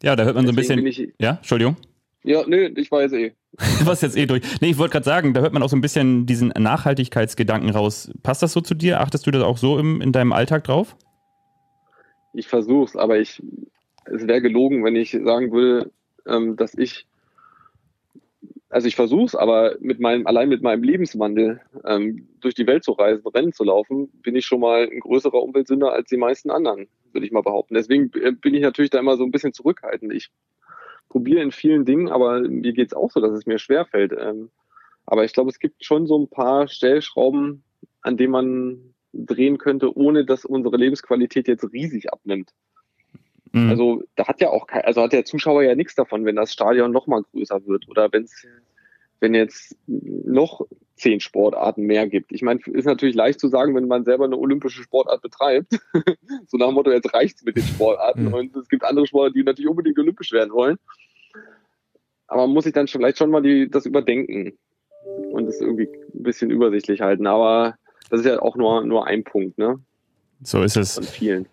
Ja, da hört man Deswegen so ein bisschen. Ich, ja, Entschuldigung. Ja, nö, ich weiß eh. du warst jetzt eh durch. Nee, ich wollte gerade sagen, da hört man auch so ein bisschen diesen Nachhaltigkeitsgedanken raus. Passt das so zu dir? Achtest du das auch so im, in deinem Alltag drauf? Ich versuch's, aber ich, es wäre gelogen, wenn ich sagen würde, ähm, dass ich also ich versuche es, aber mit meinem, allein mit meinem Lebenswandel ähm, durch die Welt zu reisen, Rennen zu laufen, bin ich schon mal ein größerer Umweltsünder als die meisten anderen, würde ich mal behaupten. Deswegen äh, bin ich natürlich da immer so ein bisschen zurückhaltend. Ich probiere in vielen Dingen, aber mir geht es auch so, dass es mir schwerfällt. Ähm, aber ich glaube, es gibt schon so ein paar Stellschrauben, an denen man drehen könnte, ohne dass unsere Lebensqualität jetzt riesig abnimmt. Mhm. Also da hat ja auch kein, also hat der Zuschauer ja nichts davon, wenn das Stadion noch mal größer wird oder wenn es wenn jetzt noch zehn Sportarten mehr gibt. Ich meine, ist natürlich leicht zu sagen, wenn man selber eine olympische Sportart betreibt. so nach dem Motto, jetzt reicht's mit den Sportarten. Mhm. Und es gibt andere Sportarten, die natürlich unbedingt olympisch werden wollen. Aber man muss sich dann vielleicht schon mal die, das überdenken und es irgendwie ein bisschen übersichtlich halten. Aber das ist ja auch nur, nur ein Punkt, ne? So ist es. Von vielen.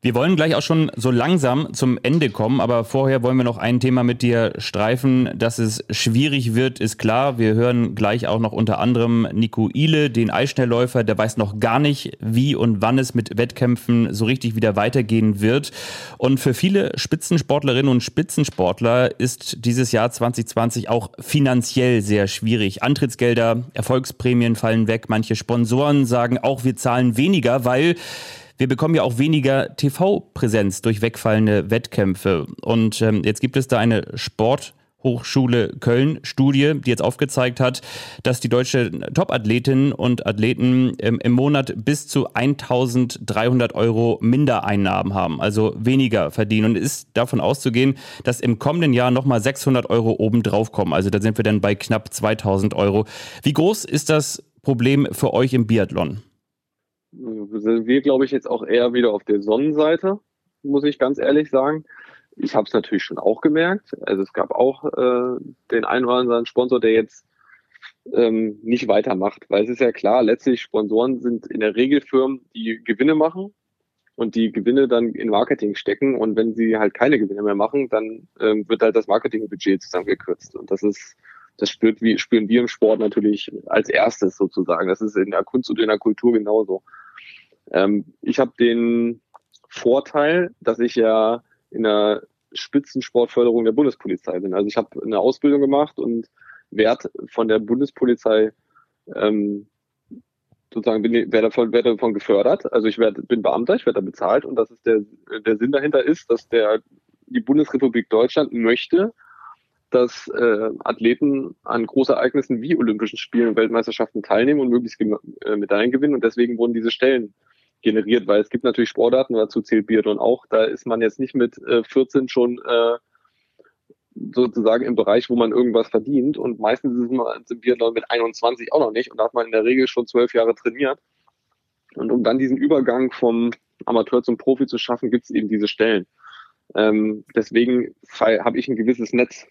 Wir wollen gleich auch schon so langsam zum Ende kommen, aber vorher wollen wir noch ein Thema mit dir streifen. Dass es schwierig wird, ist klar. Wir hören gleich auch noch unter anderem Nico Ile, den Eisschnellläufer, der weiß noch gar nicht, wie und wann es mit Wettkämpfen so richtig wieder weitergehen wird. Und für viele Spitzensportlerinnen und Spitzensportler ist dieses Jahr 2020 auch finanziell sehr schwierig. Antrittsgelder, Erfolgsprämien fallen weg. Manche Sponsoren sagen auch, wir zahlen weniger, weil wir bekommen ja auch weniger TV-Präsenz durch wegfallende Wettkämpfe. Und ähm, jetzt gibt es da eine Sport- Hochschule Köln Studie, die jetzt aufgezeigt hat, dass die deutsche Topathletinnen und Athleten ähm, im Monat bis zu 1300 Euro Mindereinnahmen haben, also weniger verdienen. Und ist davon auszugehen, dass im kommenden Jahr nochmal 600 Euro obendrauf kommen. Also da sind wir dann bei knapp 2000 Euro. Wie groß ist das Problem für euch im Biathlon? Sind wir, glaube ich, jetzt auch eher wieder auf der Sonnenseite, muss ich ganz ehrlich sagen. Ich habe es natürlich schon auch gemerkt. Also es gab auch äh, den einen oder anderen Sponsor, der jetzt ähm, nicht weitermacht, weil es ist ja klar, letztlich Sponsoren sind in der Regel Firmen, die Gewinne machen und die Gewinne dann in Marketing stecken und wenn sie halt keine Gewinne mehr machen, dann ähm, wird halt das Marketingbudget zusammengekürzt und das ist das spürt, wie, spüren wir im Sport natürlich als erstes sozusagen. Das ist in der Kunst und in der Kultur genauso. Ähm, ich habe den Vorteil, dass ich ja in der Spitzensportförderung der Bundespolizei bin. Also ich habe eine Ausbildung gemacht und werde von der Bundespolizei ähm, sozusagen bin, werde davon, werde davon gefördert. Also ich werd, bin Beamter, ich werde da bezahlt und das ist der, der Sinn dahinter ist, dass der die Bundesrepublik Deutschland möchte, dass äh, Athleten an Großereignissen wie Olympischen Spielen und Weltmeisterschaften teilnehmen und möglichst äh, Medaillen gewinnen. Und deswegen wurden diese Stellen generiert, weil es gibt natürlich Sportarten, dazu zählt Biathlon auch, da ist man jetzt nicht mit äh, 14 schon äh, sozusagen im Bereich, wo man irgendwas verdient. Und meistens ist man im Biathlon mit 21 auch noch nicht. Und da hat man in der Regel schon zwölf Jahre trainiert. Und um dann diesen Übergang vom Amateur zum Profi zu schaffen, gibt es eben diese Stellen. Ähm, deswegen habe ich ein gewisses Netz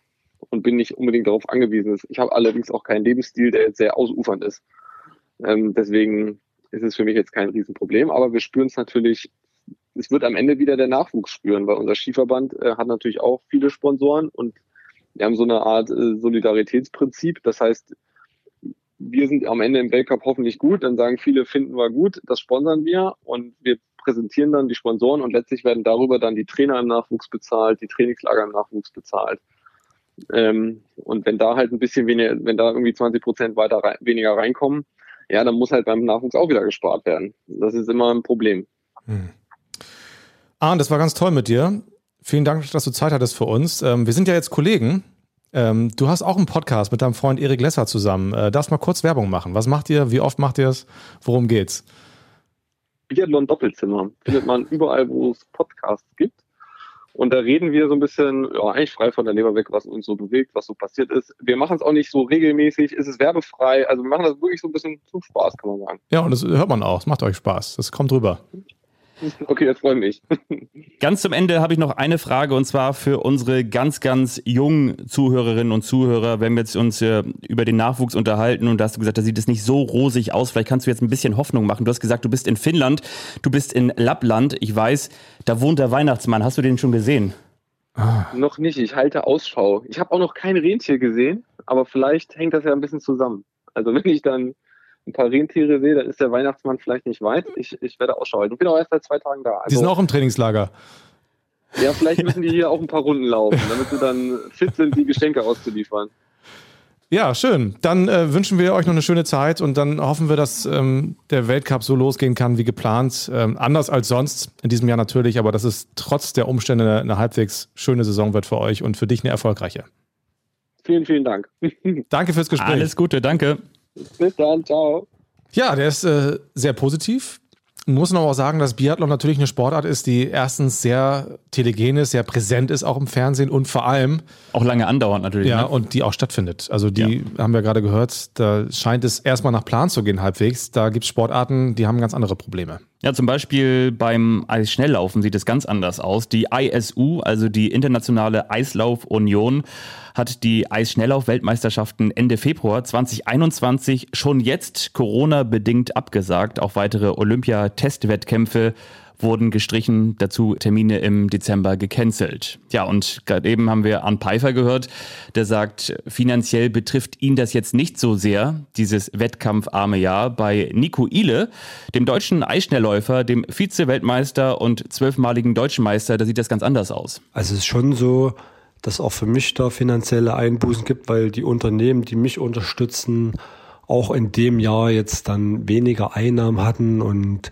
und bin nicht unbedingt darauf angewiesen. Ich habe allerdings auch keinen Lebensstil, der jetzt sehr ausufernd ist. Ähm, deswegen ist es für mich jetzt kein Riesenproblem, aber wir spüren es natürlich, es wird am Ende wieder der Nachwuchs spüren, weil unser Skiverband äh, hat natürlich auch viele Sponsoren und wir haben so eine Art äh, Solidaritätsprinzip. Das heißt, wir sind am Ende im Weltcup hoffentlich gut, dann sagen viele, finden wir gut, das sponsern wir und wir präsentieren dann die Sponsoren und letztlich werden darüber dann die Trainer im Nachwuchs bezahlt, die Trainingslager im Nachwuchs bezahlt. Ähm, und wenn da halt ein bisschen weniger, wenn da irgendwie 20 Prozent weiter rein, weniger reinkommen, ja, dann muss halt beim Nachwuchs auch wieder gespart werden. Das ist immer ein Problem. Hm. Arne, das war ganz toll mit dir. Vielen Dank, dass du Zeit hattest für uns. Ähm, wir sind ja jetzt Kollegen. Ähm, du hast auch einen Podcast mit deinem Freund Erik Lesser zusammen. Äh, darfst mal kurz Werbung machen. Was macht ihr? Wie oft macht ihr es? Worum geht's? Biathlon Doppelzimmer findet man überall, wo es Podcasts gibt. Und da reden wir so ein bisschen, ja, eigentlich frei von der Leber weg, was uns so bewegt, was so passiert ist. Wir machen es auch nicht so regelmäßig, es ist werbefrei. Also wir machen das wirklich so ein bisschen zum Spaß, kann man sagen. Ja, und das hört man auch. Es macht euch Spaß. Das kommt rüber. Okay, das freut mich. Ganz zum Ende habe ich noch eine Frage und zwar für unsere ganz, ganz jungen Zuhörerinnen und Zuhörer, wenn wir jetzt uns äh, über den Nachwuchs unterhalten und da hast du gesagt, da sieht es nicht so rosig aus. Vielleicht kannst du jetzt ein bisschen Hoffnung machen. Du hast gesagt, du bist in Finnland, du bist in Lappland. Ich weiß, da wohnt der Weihnachtsmann. Hast du den schon gesehen? Ah. Noch nicht. Ich halte Ausschau. Ich habe auch noch kein Rentier gesehen, aber vielleicht hängt das ja ein bisschen zusammen. Also wenn ich dann ein paar Rentiere sehe, dann ist der Weihnachtsmann vielleicht nicht weit. Ich, ich werde Ausschau halten. Ich bin auch erst seit zwei Tagen da. Also, die sind auch im Trainingslager. Ja, vielleicht müssen die hier auch ein paar Runden laufen, damit sie dann fit sind, die Geschenke auszuliefern. Ja, schön. Dann äh, wünschen wir euch noch eine schöne Zeit und dann hoffen wir, dass ähm, der Weltcup so losgehen kann wie geplant. Ähm, anders als sonst in diesem Jahr natürlich, aber dass es trotz der Umstände eine, eine halbwegs schöne Saison wird für euch und für dich eine erfolgreiche. Vielen, vielen Dank. danke fürs Gespräch. Alles Gute, danke. Bis dann, ciao. Ja, der ist äh, sehr positiv. Muss noch auch sagen, dass Biathlon natürlich eine Sportart ist, die erstens sehr telegen ist, sehr präsent ist, auch im Fernsehen und vor allem auch lange andauernd natürlich. Ja, ne? und die auch stattfindet. Also die ja. haben wir gerade gehört, da scheint es erstmal nach Plan zu gehen halbwegs. Da gibt es Sportarten, die haben ganz andere Probleme. Ja, zum Beispiel beim Eisschnelllaufen sieht es ganz anders aus. Die ISU, also die Internationale Eislaufunion, hat die Eisschnelllauf-Weltmeisterschaften Ende Februar 2021 schon jetzt Corona-bedingt abgesagt. Auch weitere Olympia-Testwettkämpfe wurden gestrichen, dazu Termine im Dezember gecancelt. Ja, und gerade eben haben wir Arne Pfeiffer gehört, der sagt, finanziell betrifft ihn das jetzt nicht so sehr, dieses wettkampfarme Jahr. Bei Nico Ile, dem deutschen Eisschnellläufer, dem Vize-Weltmeister und zwölfmaligen Deutschen Meister, da sieht das ganz anders aus. Also es ist schon so, dass auch für mich da finanzielle Einbußen gibt, weil die Unternehmen, die mich unterstützen, auch in dem Jahr jetzt dann weniger Einnahmen hatten und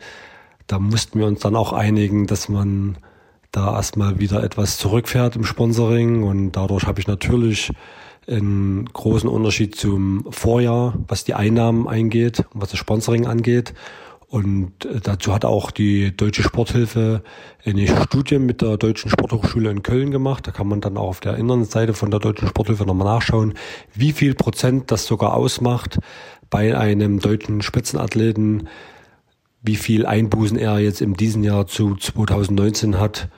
da mussten wir uns dann auch einigen, dass man da erstmal wieder etwas zurückfährt im Sponsoring und dadurch habe ich natürlich einen großen Unterschied zum Vorjahr, was die Einnahmen eingeht und was das Sponsoring angeht. Und äh, dazu hat auch die Deutsche Sporthilfe eine Studie mit der Deutschen Sporthochschule in Köln gemacht. Da kann man dann auch auf der Internetseite von der Deutschen Sporthilfe nochmal nachschauen, wie viel Prozent das sogar ausmacht bei einem deutschen Spitzenathleten, wie viel Einbußen er jetzt in diesem Jahr zu 2019 hat.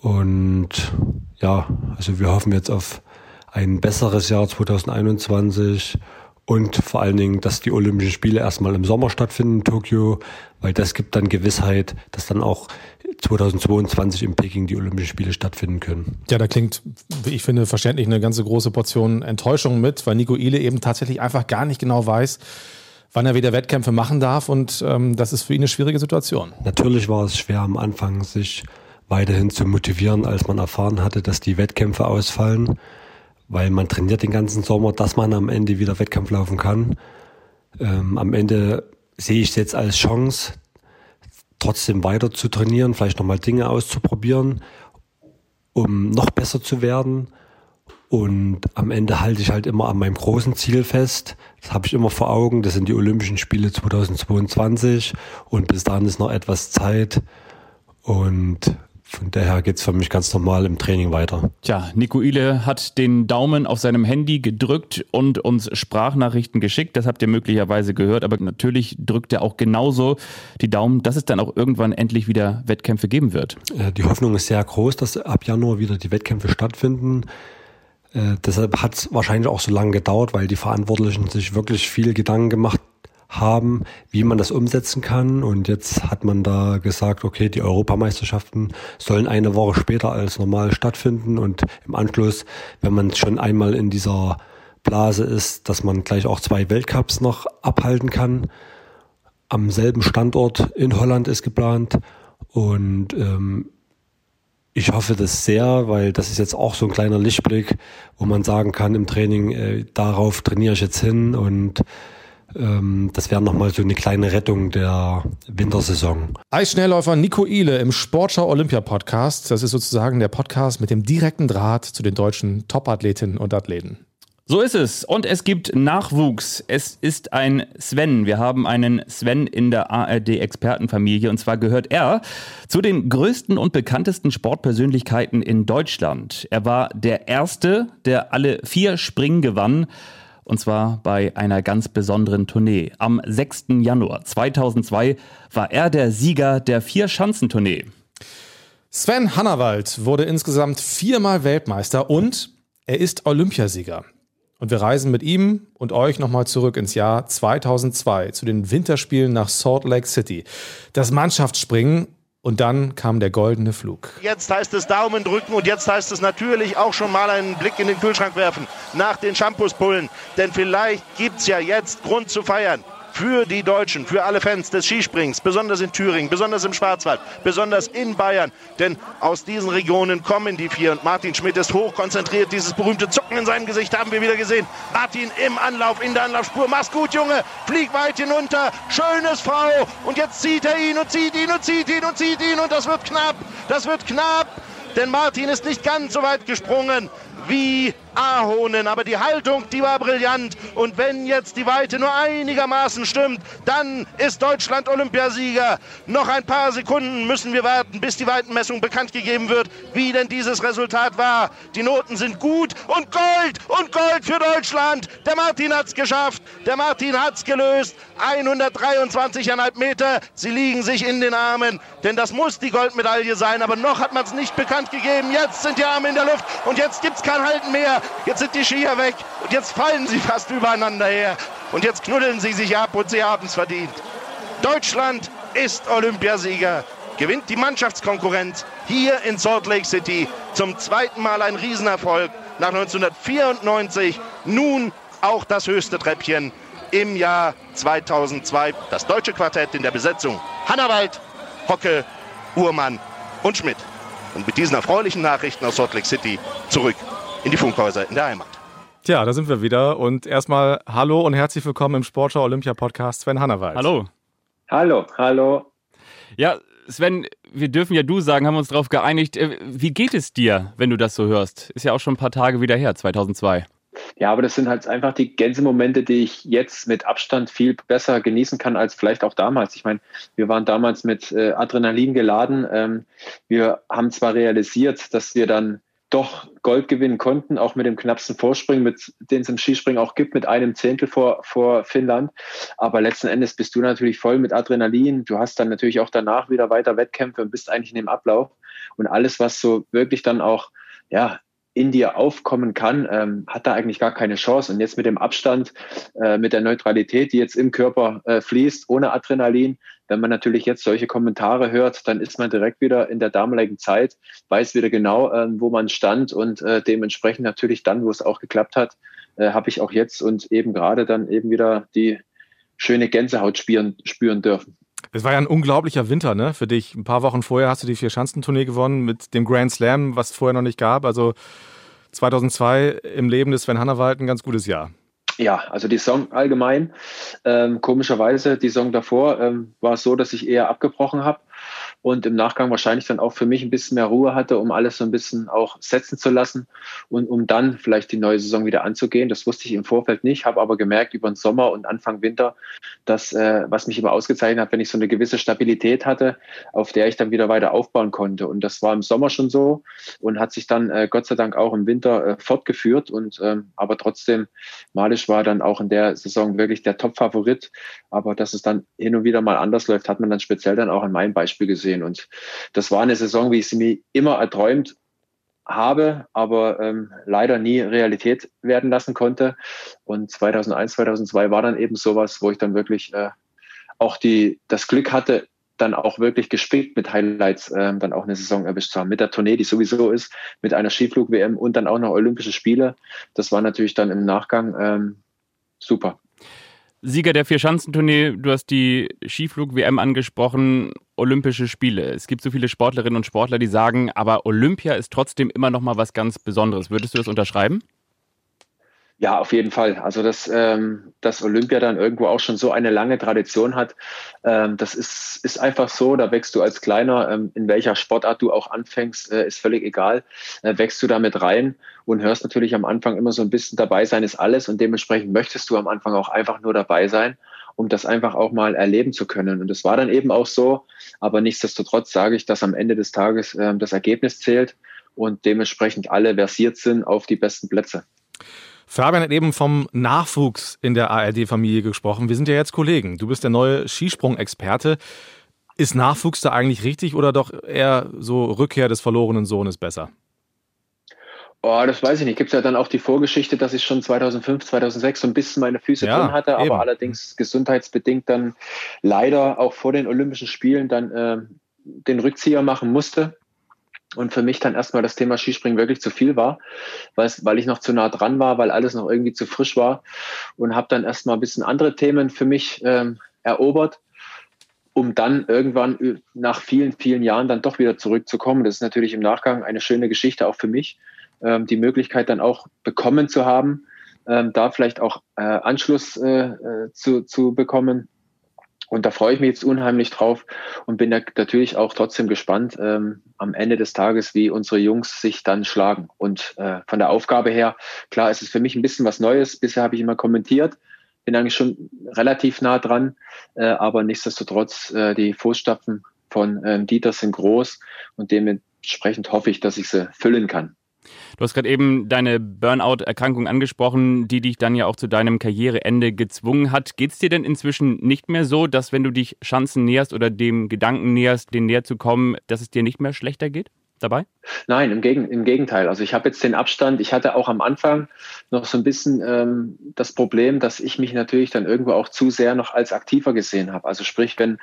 Und ja, also wir hoffen jetzt auf ein besseres Jahr 2021 und vor allen Dingen, dass die Olympischen Spiele erstmal im Sommer stattfinden in Tokio, weil das gibt dann Gewissheit, dass dann auch 2022 in Peking die Olympischen Spiele stattfinden können. Ja, da klingt, wie ich finde, verständlich eine ganze große Portion Enttäuschung mit, weil Nico Ile eben tatsächlich einfach gar nicht genau weiß, wann er wieder Wettkämpfe machen darf und ähm, das ist für ihn eine schwierige Situation. Natürlich war es schwer am Anfang, sich weiterhin zu motivieren, als man erfahren hatte, dass die Wettkämpfe ausfallen weil man trainiert den ganzen Sommer, dass man am Ende wieder Wettkampf laufen kann. Ähm, am Ende sehe ich es jetzt als Chance, trotzdem weiter zu trainieren, vielleicht nochmal Dinge auszuprobieren, um noch besser zu werden. Und am Ende halte ich halt immer an meinem großen Ziel fest. Das habe ich immer vor Augen. Das sind die Olympischen Spiele 2022. Und bis dahin ist noch etwas Zeit. Und von daher geht's für mich ganz normal im Training weiter. Tja, Nico Ile hat den Daumen auf seinem Handy gedrückt und uns Sprachnachrichten geschickt. Das habt ihr möglicherweise gehört, aber natürlich drückt er auch genauso die Daumen, dass es dann auch irgendwann endlich wieder Wettkämpfe geben wird. Äh, die Hoffnung ist sehr groß, dass ab Januar wieder die Wettkämpfe stattfinden. Äh, deshalb hat es wahrscheinlich auch so lange gedauert, weil die Verantwortlichen sich wirklich viel Gedanken gemacht haben, wie man das umsetzen kann. Und jetzt hat man da gesagt, okay, die Europameisterschaften sollen eine Woche später als normal stattfinden und im Anschluss, wenn man schon einmal in dieser Blase ist, dass man gleich auch zwei Weltcups noch abhalten kann. Am selben Standort in Holland ist geplant und ähm, ich hoffe das sehr, weil das ist jetzt auch so ein kleiner Lichtblick, wo man sagen kann im Training, äh, darauf trainiere ich jetzt hin und ähm, das wäre nochmal so eine kleine Rettung der Wintersaison. Eisschnellläufer Nico Ile im Sportschau Olympia Podcast. Das ist sozusagen der Podcast mit dem direkten Draht zu den deutschen Topathletinnen und Athleten. So ist es. Und es gibt Nachwuchs. Es ist ein Sven. Wir haben einen Sven in der ARD-Expertenfamilie. Und zwar gehört er zu den größten und bekanntesten Sportpersönlichkeiten in Deutschland. Er war der Erste, der alle vier Springen gewann. Und zwar bei einer ganz besonderen Tournee. Am 6. Januar 2002 war er der Sieger der Vier-Schanzentournee. Sven Hannawald wurde insgesamt viermal Weltmeister und er ist Olympiasieger. Und wir reisen mit ihm und euch nochmal zurück ins Jahr 2002 zu den Winterspielen nach Salt Lake City. Das Mannschaftsspringen und dann kam der goldene Flug. Jetzt heißt es Daumen drücken und jetzt heißt es natürlich auch schon mal einen Blick in den Kühlschrank werfen nach den Shampoos pullen. Denn vielleicht gibt es ja jetzt Grund zu feiern für die Deutschen, für alle Fans des Skisprings, besonders in Thüringen, besonders im Schwarzwald, besonders in Bayern. Denn aus diesen Regionen kommen die vier. Und Martin Schmidt ist hochkonzentriert. Dieses berühmte Zucken in seinem Gesicht haben wir wieder gesehen. Martin im Anlauf, in der Anlaufspur. Mach's gut, Junge. Flieg weit hinunter. Schönes Frau. Und jetzt zieht er ihn und zieht ihn und zieht ihn und zieht ihn. Und das wird knapp. Das wird knapp. Denn Martin ist nicht ganz so weit gesprungen wie Ahonen. Aber die Haltung, die war brillant. Und wenn jetzt die Weite nur einigermaßen stimmt, dann ist Deutschland Olympiasieger. Noch ein paar Sekunden müssen wir warten, bis die Weitenmessung bekannt gegeben wird, wie denn dieses Resultat war. Die Noten sind gut und Gold und Gold für Deutschland. Der Martin hat's geschafft. Der Martin hat's gelöst. 123,5 Meter. Sie liegen sich in den Armen, denn das muss die Goldmedaille sein. Aber noch hat man es nicht bekannt gegeben. Jetzt sind die Arme in der Luft und jetzt gibt's kein Halten mehr. Jetzt sind die Skier weg und jetzt fallen sie fast übereinander her. Und jetzt knuddeln sie sich ab und sie haben es verdient. Deutschland ist Olympiasieger, gewinnt die Mannschaftskonkurrenz hier in Salt Lake City. Zum zweiten Mal ein Riesenerfolg nach 1994. Nun auch das höchste Treppchen im Jahr 2002. Das deutsche Quartett in der Besetzung Hannawald, Hocke, Uhrmann und Schmidt. Und mit diesen erfreulichen Nachrichten aus Salt Lake City zurück in die Funkhäuser in der Heimat. Tja, da sind wir wieder und erstmal hallo und herzlich willkommen im Sportschau Olympia Podcast Sven Hannawald. Hallo. Hallo, hallo. Ja, Sven, wir dürfen ja du sagen, haben wir uns darauf geeinigt. Äh, wie geht es dir, wenn du das so hörst? Ist ja auch schon ein paar Tage wieder her, 2002. Ja, aber das sind halt einfach die Gänsemomente, die ich jetzt mit Abstand viel besser genießen kann als vielleicht auch damals. Ich meine, wir waren damals mit äh, Adrenalin geladen. Ähm, wir haben zwar realisiert, dass wir dann doch Gold gewinnen konnten, auch mit dem knappsten Vorspringen, mit, den es im Skispringen auch gibt, mit einem Zehntel vor, vor Finnland. Aber letzten Endes bist du natürlich voll mit Adrenalin. Du hast dann natürlich auch danach wieder weiter Wettkämpfe und bist eigentlich in dem Ablauf. Und alles, was so wirklich dann auch ja, in dir aufkommen kann, ähm, hat da eigentlich gar keine Chance. Und jetzt mit dem Abstand, äh, mit der Neutralität, die jetzt im Körper äh, fließt, ohne Adrenalin, wenn man natürlich jetzt solche Kommentare hört, dann ist man direkt wieder in der damaligen Zeit, weiß wieder genau, äh, wo man stand und äh, dementsprechend natürlich dann, wo es auch geklappt hat, äh, habe ich auch jetzt und eben gerade dann eben wieder die schöne Gänsehaut spüren, spüren dürfen. Es war ja ein unglaublicher Winter, ne? Für dich. Ein paar Wochen vorher hast du die Vier-Schanzentournee gewonnen mit dem Grand Slam, was es vorher noch nicht gab. Also 2002 im Leben des Sven Hannawald ein ganz gutes Jahr. Ja, also die Song allgemein. Ähm, komischerweise, die Song davor ähm, war es so, dass ich eher abgebrochen habe und im Nachgang wahrscheinlich dann auch für mich ein bisschen mehr Ruhe hatte, um alles so ein bisschen auch setzen zu lassen und um dann vielleicht die neue Saison wieder anzugehen. Das wusste ich im Vorfeld nicht, habe aber gemerkt über den Sommer und Anfang Winter, dass äh, was mich immer ausgezeichnet hat, wenn ich so eine gewisse Stabilität hatte, auf der ich dann wieder weiter aufbauen konnte. Und das war im Sommer schon so und hat sich dann äh, Gott sei Dank auch im Winter äh, fortgeführt. Und ähm, aber trotzdem, Malisch war dann auch in der Saison wirklich der Top-Favorit. Aber dass es dann hin und wieder mal anders läuft, hat man dann speziell dann auch in meinem Beispiel gesehen. Und das war eine Saison, wie ich sie mir immer erträumt habe, aber ähm, leider nie Realität werden lassen konnte. Und 2001, 2002 war dann eben sowas, wo ich dann wirklich äh, auch die, das Glück hatte, dann auch wirklich gespickt mit Highlights ähm, dann auch eine Saison erwischt zu haben. Mit der Tournee, die sowieso ist, mit einer Skiflug-WM und dann auch noch Olympische Spiele. Das war natürlich dann im Nachgang ähm, super. Sieger der Vier-Schanzentournee, du hast die Skiflug-WM angesprochen, Olympische Spiele. Es gibt so viele Sportlerinnen und Sportler, die sagen, aber Olympia ist trotzdem immer noch mal was ganz Besonderes. Würdest du das unterschreiben? Ja, auf jeden Fall. Also dass, ähm, dass Olympia dann irgendwo auch schon so eine lange Tradition hat, ähm, das ist, ist einfach so. Da wächst du als Kleiner, ähm, in welcher Sportart du auch anfängst, äh, ist völlig egal. Äh, wächst du damit rein und hörst natürlich am Anfang immer so ein bisschen dabei sein ist alles und dementsprechend möchtest du am Anfang auch einfach nur dabei sein um das einfach auch mal erleben zu können. Und das war dann eben auch so. Aber nichtsdestotrotz sage ich, dass am Ende des Tages äh, das Ergebnis zählt und dementsprechend alle versiert sind auf die besten Plätze. Fabian hat eben vom Nachwuchs in der ARD-Familie gesprochen. Wir sind ja jetzt Kollegen. Du bist der neue Skisprung-Experte. Ist Nachwuchs da eigentlich richtig oder doch eher so Rückkehr des verlorenen Sohnes besser? Oh, das weiß ich nicht. Gibt es ja dann auch die Vorgeschichte, dass ich schon 2005, 2006 so ein bisschen meine Füße ja, drin hatte, eben. aber allerdings gesundheitsbedingt dann leider auch vor den Olympischen Spielen dann äh, den Rückzieher machen musste und für mich dann erstmal das Thema Skispringen wirklich zu viel war, weil ich noch zu nah dran war, weil alles noch irgendwie zu frisch war und habe dann erstmal ein bisschen andere Themen für mich ähm, erobert, um dann irgendwann nach vielen, vielen Jahren dann doch wieder zurückzukommen. Das ist natürlich im Nachgang eine schöne Geschichte auch für mich, ähm, die Möglichkeit dann auch bekommen zu haben, ähm, da vielleicht auch äh, Anschluss äh, äh zu, zu bekommen und da freue ich mich jetzt unheimlich drauf und bin natürlich auch trotzdem gespannt ähm, am Ende des Tages, wie unsere Jungs sich dann schlagen. Und äh, von der Aufgabe her, klar, ist es für mich ein bisschen was Neues. Bisher habe ich immer kommentiert, bin eigentlich schon relativ nah dran, äh, aber nichtsdestotrotz äh, die Fußstapfen von ähm, Dieter sind groß und dementsprechend hoffe ich, dass ich sie füllen kann. Du hast gerade eben deine Burnout-Erkrankung angesprochen, die dich dann ja auch zu deinem Karriereende gezwungen hat. Geht es dir denn inzwischen nicht mehr so, dass wenn du dich Chancen näherst oder dem Gedanken näherst, den näher zu kommen, dass es dir nicht mehr schlechter geht? Dabei? Nein, im, Gegen, im Gegenteil. Also ich habe jetzt den Abstand. Ich hatte auch am Anfang noch so ein bisschen ähm, das Problem, dass ich mich natürlich dann irgendwo auch zu sehr noch als aktiver gesehen habe. Also sprich, wenn,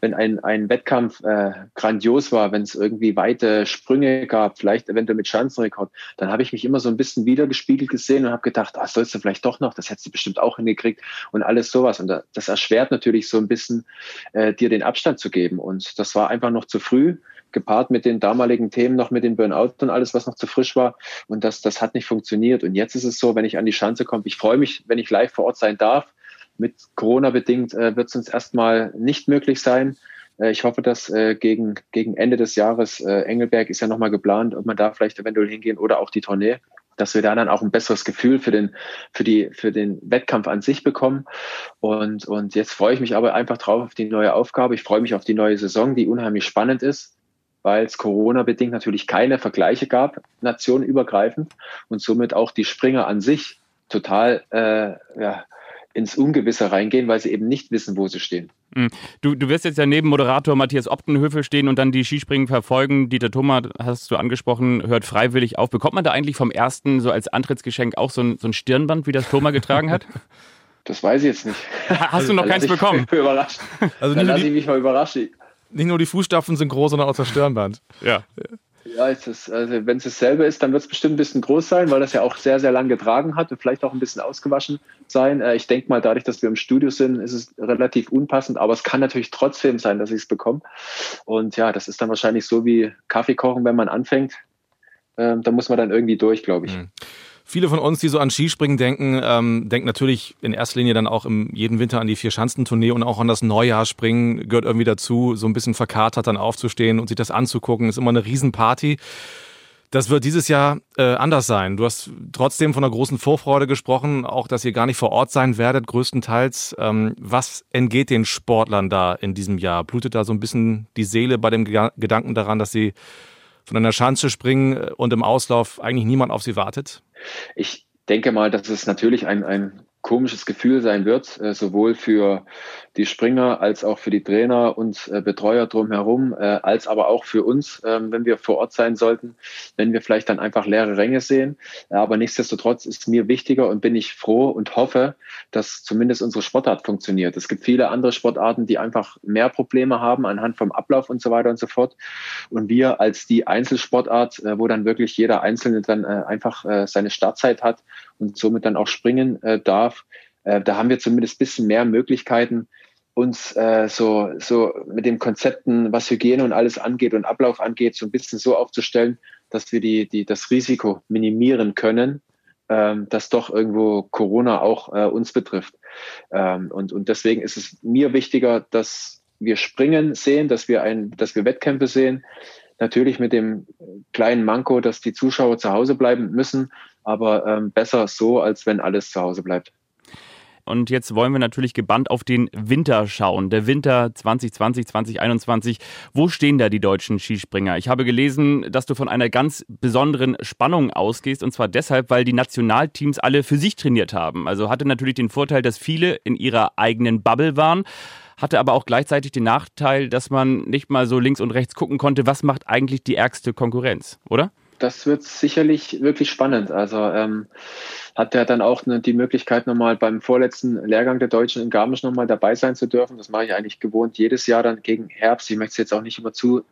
wenn ein, ein Wettkampf äh, grandios war, wenn es irgendwie weite Sprünge gab, vielleicht eventuell mit Schanzenrekord, dann habe ich mich immer so ein bisschen wiedergespiegelt gesehen und habe gedacht, ah, sollst du vielleicht doch noch, das hättest du bestimmt auch hingekriegt und alles sowas. Und das erschwert natürlich so ein bisschen, äh, dir den Abstand zu geben. Und das war einfach noch zu früh gepaart mit den damaligen Themen noch mit den Burnout und alles, was noch zu frisch war. Und das, das hat nicht funktioniert. Und jetzt ist es so, wenn ich an die Schanze komme, ich freue mich, wenn ich live vor Ort sein darf. Mit Corona bedingt äh, wird es uns erstmal nicht möglich sein. Äh, ich hoffe, dass äh, gegen, gegen Ende des Jahres, äh, Engelberg ist ja nochmal geplant, ob man da vielleicht eventuell hingehen oder auch die Tournee, dass wir da dann auch ein besseres Gefühl für den, für die, für den Wettkampf an sich bekommen. Und, und jetzt freue ich mich aber einfach drauf auf die neue Aufgabe. Ich freue mich auf die neue Saison, die unheimlich spannend ist weil es Corona-bedingt natürlich keine Vergleiche gab, nationenübergreifend und somit auch die Springer an sich total äh, ja, ins Ungewisse reingehen, weil sie eben nicht wissen, wo sie stehen. Hm. Du, du wirst jetzt ja neben Moderator Matthias Optenhöfel stehen und dann die Skispringen verfolgen. Dieter Thomas, hast du angesprochen, hört freiwillig auf. Bekommt man da eigentlich vom ersten so als Antrittsgeschenk auch so ein, so ein Stirnband, wie das Thomas getragen hat? Das weiß ich jetzt nicht. Hast du noch keins bekommen? Überrascht. Also da lasse ich mich mal überraschen nicht nur die Fußstapfen sind groß, sondern auch das Stirnband. Ja. Ja, ist, also wenn es dasselbe ist, dann wird es bestimmt ein bisschen groß sein, weil das ja auch sehr, sehr lang getragen hat und vielleicht auch ein bisschen ausgewaschen sein. Äh, ich denke mal, dadurch, dass wir im Studio sind, ist es relativ unpassend, aber es kann natürlich trotzdem sein, dass ich es bekomme. Und ja, das ist dann wahrscheinlich so wie Kaffee kochen, wenn man anfängt. Ähm, da muss man dann irgendwie durch, glaube ich. Mhm. Viele von uns, die so an Skispringen denken, ähm, denken natürlich in erster Linie dann auch im jeden Winter an die Vier-Schanzentournee und auch an das Neujahrsspringen gehört irgendwie dazu, so ein bisschen verkatert dann aufzustehen und sich das anzugucken. Ist immer eine Riesenparty. Das wird dieses Jahr äh, anders sein. Du hast trotzdem von einer großen Vorfreude gesprochen, auch dass ihr gar nicht vor Ort sein werdet, größtenteils. Ähm, was entgeht den Sportlern da in diesem Jahr? Blutet da so ein bisschen die Seele bei dem Gedanken daran, dass sie von einer Schanze springen und im Auslauf eigentlich niemand auf sie wartet? Ich denke mal, dass es natürlich ein, ein komisches Gefühl sein wird, äh, sowohl für die Springer als auch für die Trainer und äh, Betreuer drumherum, äh, als aber auch für uns, ähm, wenn wir vor Ort sein sollten, wenn wir vielleicht dann einfach leere Ränge sehen. Aber nichtsdestotrotz ist mir wichtiger und bin ich froh und hoffe, dass zumindest unsere Sportart funktioniert. Es gibt viele andere Sportarten, die einfach mehr Probleme haben anhand vom Ablauf und so weiter und so fort. Und wir als die Einzelsportart, wo dann wirklich jeder Einzelne dann einfach seine Startzeit hat und somit dann auch springen darf, da haben wir zumindest ein bisschen mehr Möglichkeiten, uns äh, so, so mit den Konzepten, was Hygiene und alles angeht und Ablauf angeht, so ein bisschen so aufzustellen, dass wir die, die, das Risiko minimieren können, ähm, dass doch irgendwo Corona auch äh, uns betrifft. Ähm, und, und deswegen ist es mir wichtiger, dass wir Springen sehen, dass wir, ein, dass wir Wettkämpfe sehen. Natürlich mit dem kleinen Manko, dass die Zuschauer zu Hause bleiben müssen, aber ähm, besser so, als wenn alles zu Hause bleibt. Und jetzt wollen wir natürlich gebannt auf den Winter schauen. Der Winter 2020, 2021. Wo stehen da die deutschen Skispringer? Ich habe gelesen, dass du von einer ganz besonderen Spannung ausgehst. Und zwar deshalb, weil die Nationalteams alle für sich trainiert haben. Also hatte natürlich den Vorteil, dass viele in ihrer eigenen Bubble waren hatte aber auch gleichzeitig den Nachteil, dass man nicht mal so links und rechts gucken konnte, was macht eigentlich die ärgste Konkurrenz, oder? Das wird sicherlich wirklich spannend. Also ähm, hat er dann auch ne, die Möglichkeit, nochmal beim vorletzten Lehrgang der Deutschen in Garmisch nochmal dabei sein zu dürfen. Das mache ich eigentlich gewohnt jedes Jahr dann gegen Herbst. Ich möchte es jetzt auch nicht immer zu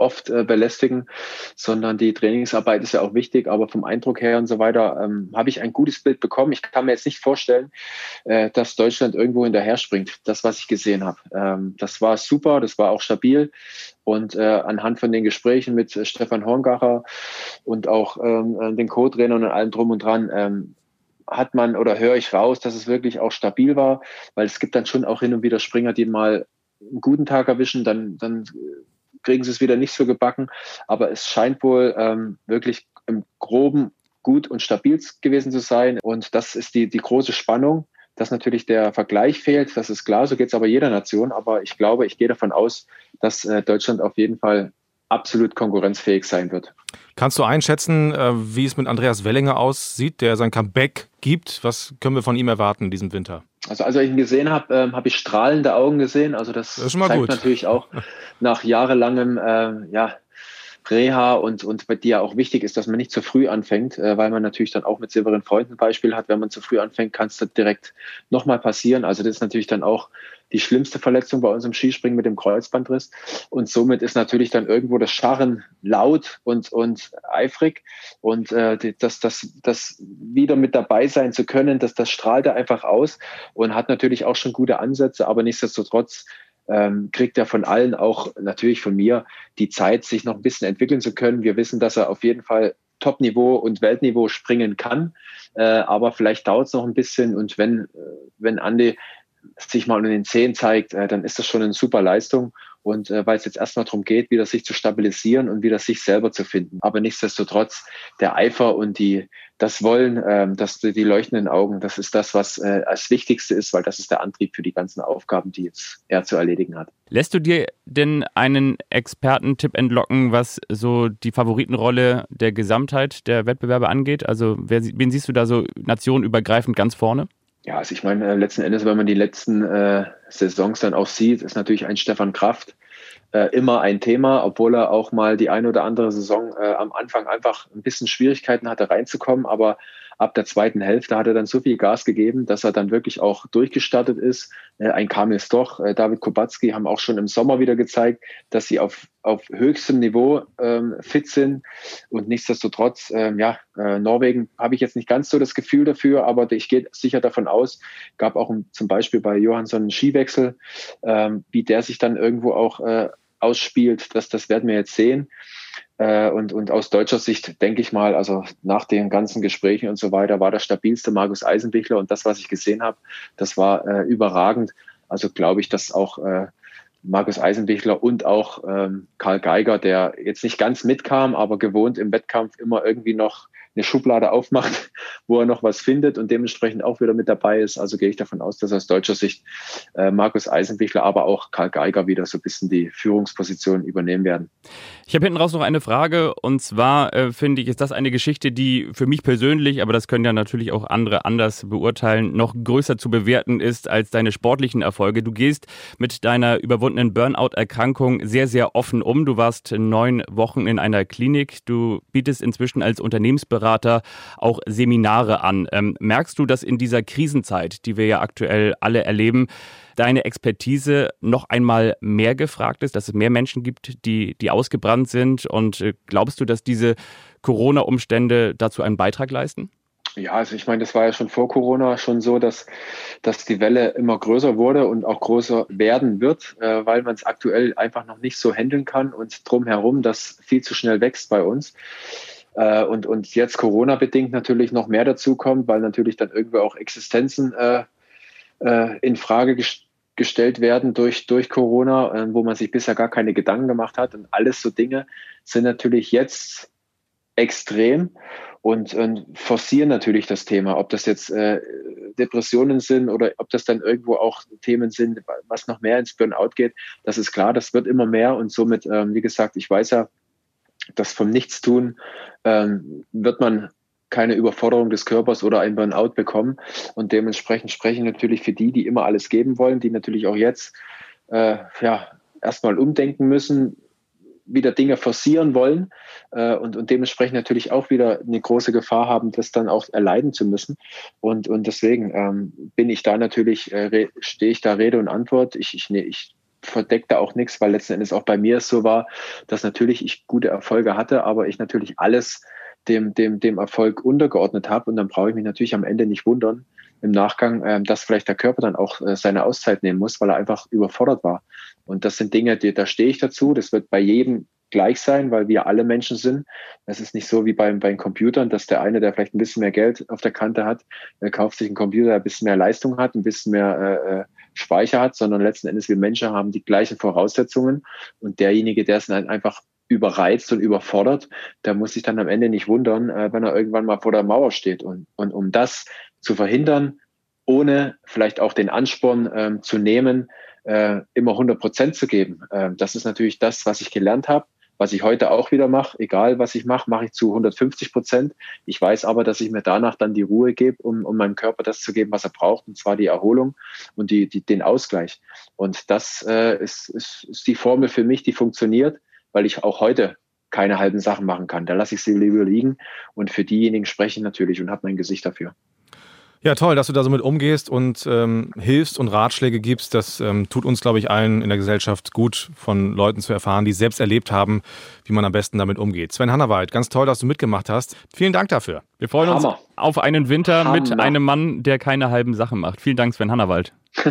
oft äh, belästigen, sondern die Trainingsarbeit ist ja auch wichtig, aber vom Eindruck her und so weiter ähm, habe ich ein gutes Bild bekommen. Ich kann mir jetzt nicht vorstellen, äh, dass Deutschland irgendwo hinterher springt, das, was ich gesehen habe. Ähm, das war super, das war auch stabil und äh, anhand von den Gesprächen mit äh, Stefan Horngacher und auch ähm, äh, den Co-Trainern und allem drum und dran, ähm, hat man oder höre ich raus, dass es wirklich auch stabil war, weil es gibt dann schon auch hin und wieder Springer, die mal einen guten Tag erwischen, dann, dann kriegen sie es wieder nicht so gebacken. Aber es scheint wohl ähm, wirklich im Groben gut und stabil gewesen zu sein. Und das ist die, die große Spannung, dass natürlich der Vergleich fehlt. Das ist klar, so geht es aber jeder Nation. Aber ich glaube, ich gehe davon aus, dass äh, Deutschland auf jeden Fall absolut konkurrenzfähig sein wird. Kannst du einschätzen, äh, wie es mit Andreas Wellinger aussieht, der sein Comeback gibt? Was können wir von ihm erwarten in diesem Winter? Also als ich ihn gesehen habe, ähm, habe ich strahlende Augen gesehen. Also das, das zeigt gut. natürlich auch nach jahrelangem äh, ja, Reha und, und bei dir auch wichtig ist, dass man nicht zu früh anfängt, äh, weil man natürlich dann auch mit Severin Freunden ein Beispiel hat. Wenn man zu früh anfängt, kann es direkt nochmal passieren. Also das ist natürlich dann auch die schlimmste Verletzung bei uns im Skispringen mit dem Kreuzbandriss. Und somit ist natürlich dann irgendwo das Scharren laut und, und eifrig. Und äh, das, das, das wieder mit dabei sein zu können, das, das strahlt er einfach aus und hat natürlich auch schon gute Ansätze, aber nichtsdestotrotz ähm, kriegt er von allen auch natürlich von mir die Zeit, sich noch ein bisschen entwickeln zu können. Wir wissen, dass er auf jeden Fall Top-Niveau und Weltniveau springen kann, äh, aber vielleicht dauert es noch ein bisschen. Und wenn, äh, wenn Andi sich mal in den Zehen zeigt, äh, dann ist das schon eine super Leistung. Und äh, weil es jetzt erstmal darum geht, wieder sich zu stabilisieren und wieder sich selber zu finden. Aber nichtsdestotrotz, der Eifer und die, das Wollen, ähm, das, die leuchtenden Augen, das ist das, was äh, als Wichtigste ist, weil das ist der Antrieb für die ganzen Aufgaben, die jetzt er zu erledigen hat. Lässt du dir denn einen Expertentipp entlocken, was so die Favoritenrolle der Gesamtheit der Wettbewerbe angeht? Also wer, wen siehst du da so nationenübergreifend ganz vorne? Ja, also ich meine, äh, letzten Endes, wenn man die letzten äh, Saisons dann auch sieht, ist natürlich ein Stefan Kraft äh, immer ein Thema, obwohl er auch mal die eine oder andere Saison äh, am Anfang einfach ein bisschen Schwierigkeiten hatte reinzukommen, aber ab der zweiten Hälfte hat er dann so viel Gas gegeben, dass er dann wirklich auch durchgestartet ist. Äh, ein Kamil Stoch, äh, David Kubacki haben auch schon im Sommer wieder gezeigt, dass sie auf, auf höchstem Niveau ähm, fit sind. Und nichtsdestotrotz, ähm, ja, äh, Norwegen habe ich jetzt nicht ganz so das Gefühl dafür, aber ich gehe sicher davon aus, gab auch zum Beispiel bei Johansson einen Skiwechsel, ähm, wie der sich dann irgendwo auch äh, ausspielt, das, das werden wir jetzt sehen. Äh, und, und aus deutscher Sicht denke ich mal, also nach den ganzen Gesprächen und so weiter, war der stabilste Markus Eisenbichler und das, was ich gesehen habe, das war äh, überragend. Also glaube ich, dass auch äh, Markus Eisenbichler und auch ähm, Karl Geiger, der jetzt nicht ganz mitkam, aber gewohnt im Wettkampf immer irgendwie noch eine Schublade aufmacht, wo er noch was findet und dementsprechend auch wieder mit dabei ist. Also gehe ich davon aus, dass aus deutscher Sicht äh, Markus Eisenbichler, aber auch Karl Geiger wieder so ein bisschen die Führungsposition übernehmen werden. Ich habe hinten raus noch eine Frage und zwar äh, finde ich, ist das eine Geschichte, die für mich persönlich, aber das können ja natürlich auch andere anders beurteilen, noch größer zu bewerten ist als deine sportlichen Erfolge. Du gehst mit deiner überwundenen Burnout-Erkrankung sehr, sehr offen um. Du warst neun Wochen in einer Klinik. Du bietest inzwischen als Unternehmensberater auch Seminare an. Ähm, merkst du, dass in dieser Krisenzeit, die wir ja aktuell alle erleben, deine Expertise noch einmal mehr gefragt ist, dass es mehr Menschen gibt, die, die ausgebrannt sind? Und äh, glaubst du, dass diese Corona-Umstände dazu einen Beitrag leisten? Ja, also ich meine, das war ja schon vor Corona schon so, dass, dass die Welle immer größer wurde und auch größer werden wird, äh, weil man es aktuell einfach noch nicht so handeln kann und drumherum das viel zu schnell wächst bei uns. Äh, und, und jetzt Corona-bedingt natürlich noch mehr dazu kommt, weil natürlich dann irgendwie auch Existenzen äh, äh, in Frage gestellt gestellt werden durch, durch Corona, äh, wo man sich bisher gar keine Gedanken gemacht hat. Und alles so Dinge sind natürlich jetzt extrem und, und forcieren natürlich das Thema. Ob das jetzt äh, Depressionen sind oder ob das dann irgendwo auch Themen sind, was noch mehr ins Burnout geht, das ist klar, das wird immer mehr und somit, ähm, wie gesagt, ich weiß ja, dass vom Nichtstun ähm, wird man keine Überforderung des Körpers oder ein Burnout bekommen. Und dementsprechend spreche ich natürlich für die, die immer alles geben wollen, die natürlich auch jetzt äh, ja, erstmal umdenken müssen, wieder Dinge forcieren wollen äh, und, und dementsprechend natürlich auch wieder eine große Gefahr haben, das dann auch erleiden zu müssen. Und, und deswegen ähm, bin ich da natürlich, äh, stehe ich da Rede und Antwort. Ich, ich, ich verdecke da auch nichts, weil letzten Endes auch bei mir es so war, dass natürlich ich gute Erfolge hatte, aber ich natürlich alles dem, dem, dem Erfolg untergeordnet habe. Und dann brauche ich mich natürlich am Ende nicht wundern, im Nachgang, äh, dass vielleicht der Körper dann auch äh, seine Auszeit nehmen muss, weil er einfach überfordert war. Und das sind Dinge, die, da stehe ich dazu. Das wird bei jedem gleich sein, weil wir alle Menschen sind. Es ist nicht so wie beim, bei Computern, dass der eine, der vielleicht ein bisschen mehr Geld auf der Kante hat, der kauft sich einen Computer, der ein bisschen mehr Leistung hat, ein bisschen mehr äh, äh Speicher hat, sondern letzten Endes wir Menschen haben die gleichen Voraussetzungen und derjenige, der dann einfach überreizt und überfordert, der muss sich dann am Ende nicht wundern, äh, wenn er irgendwann mal vor der Mauer steht. Und, und um das zu verhindern, ohne vielleicht auch den Ansporn ähm, zu nehmen, äh, immer 100 Prozent zu geben. Ähm, das ist natürlich das, was ich gelernt habe, was ich heute auch wieder mache. Egal, was ich mache, mache ich zu 150 Prozent. Ich weiß aber, dass ich mir danach dann die Ruhe gebe, um, um meinem Körper das zu geben, was er braucht, und zwar die Erholung und die, die, den Ausgleich. Und das äh, ist, ist, ist die Formel für mich, die funktioniert weil ich auch heute keine halben Sachen machen kann. Da lasse ich sie lieber liegen und für diejenigen spreche ich natürlich und habe mein Gesicht dafür. Ja, toll, dass du da so mit umgehst und ähm, hilfst und Ratschläge gibst. Das ähm, tut uns, glaube ich, allen in der Gesellschaft gut, von Leuten zu erfahren, die selbst erlebt haben, wie man am besten damit umgeht. Sven Hannawald, ganz toll, dass du mitgemacht hast. Vielen Dank dafür. Wir freuen Hammer. uns auf einen Winter Hammer. mit einem Mann, der keine halben Sachen macht. Vielen Dank, Sven Hannawald.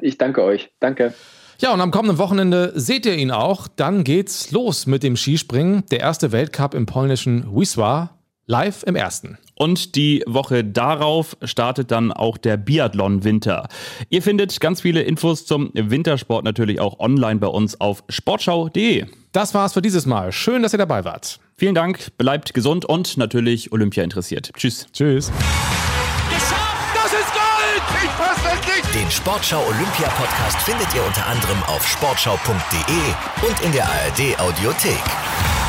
ich danke euch. Danke. Ja, und am kommenden Wochenende seht ihr ihn auch. Dann geht's los mit dem Skispringen. Der erste Weltcup im polnischen Wisła. Live im ersten. Und die Woche darauf startet dann auch der Biathlon Winter. Ihr findet ganz viele Infos zum Wintersport natürlich auch online bei uns auf sportschau.de. Das war's für dieses Mal. Schön, dass ihr dabei wart. Vielen Dank, bleibt gesund und natürlich Olympia interessiert. Tschüss. Tschüss. Den Sportschau Olympia Podcast findet ihr unter anderem auf sportschau.de und in der ARD Audiothek.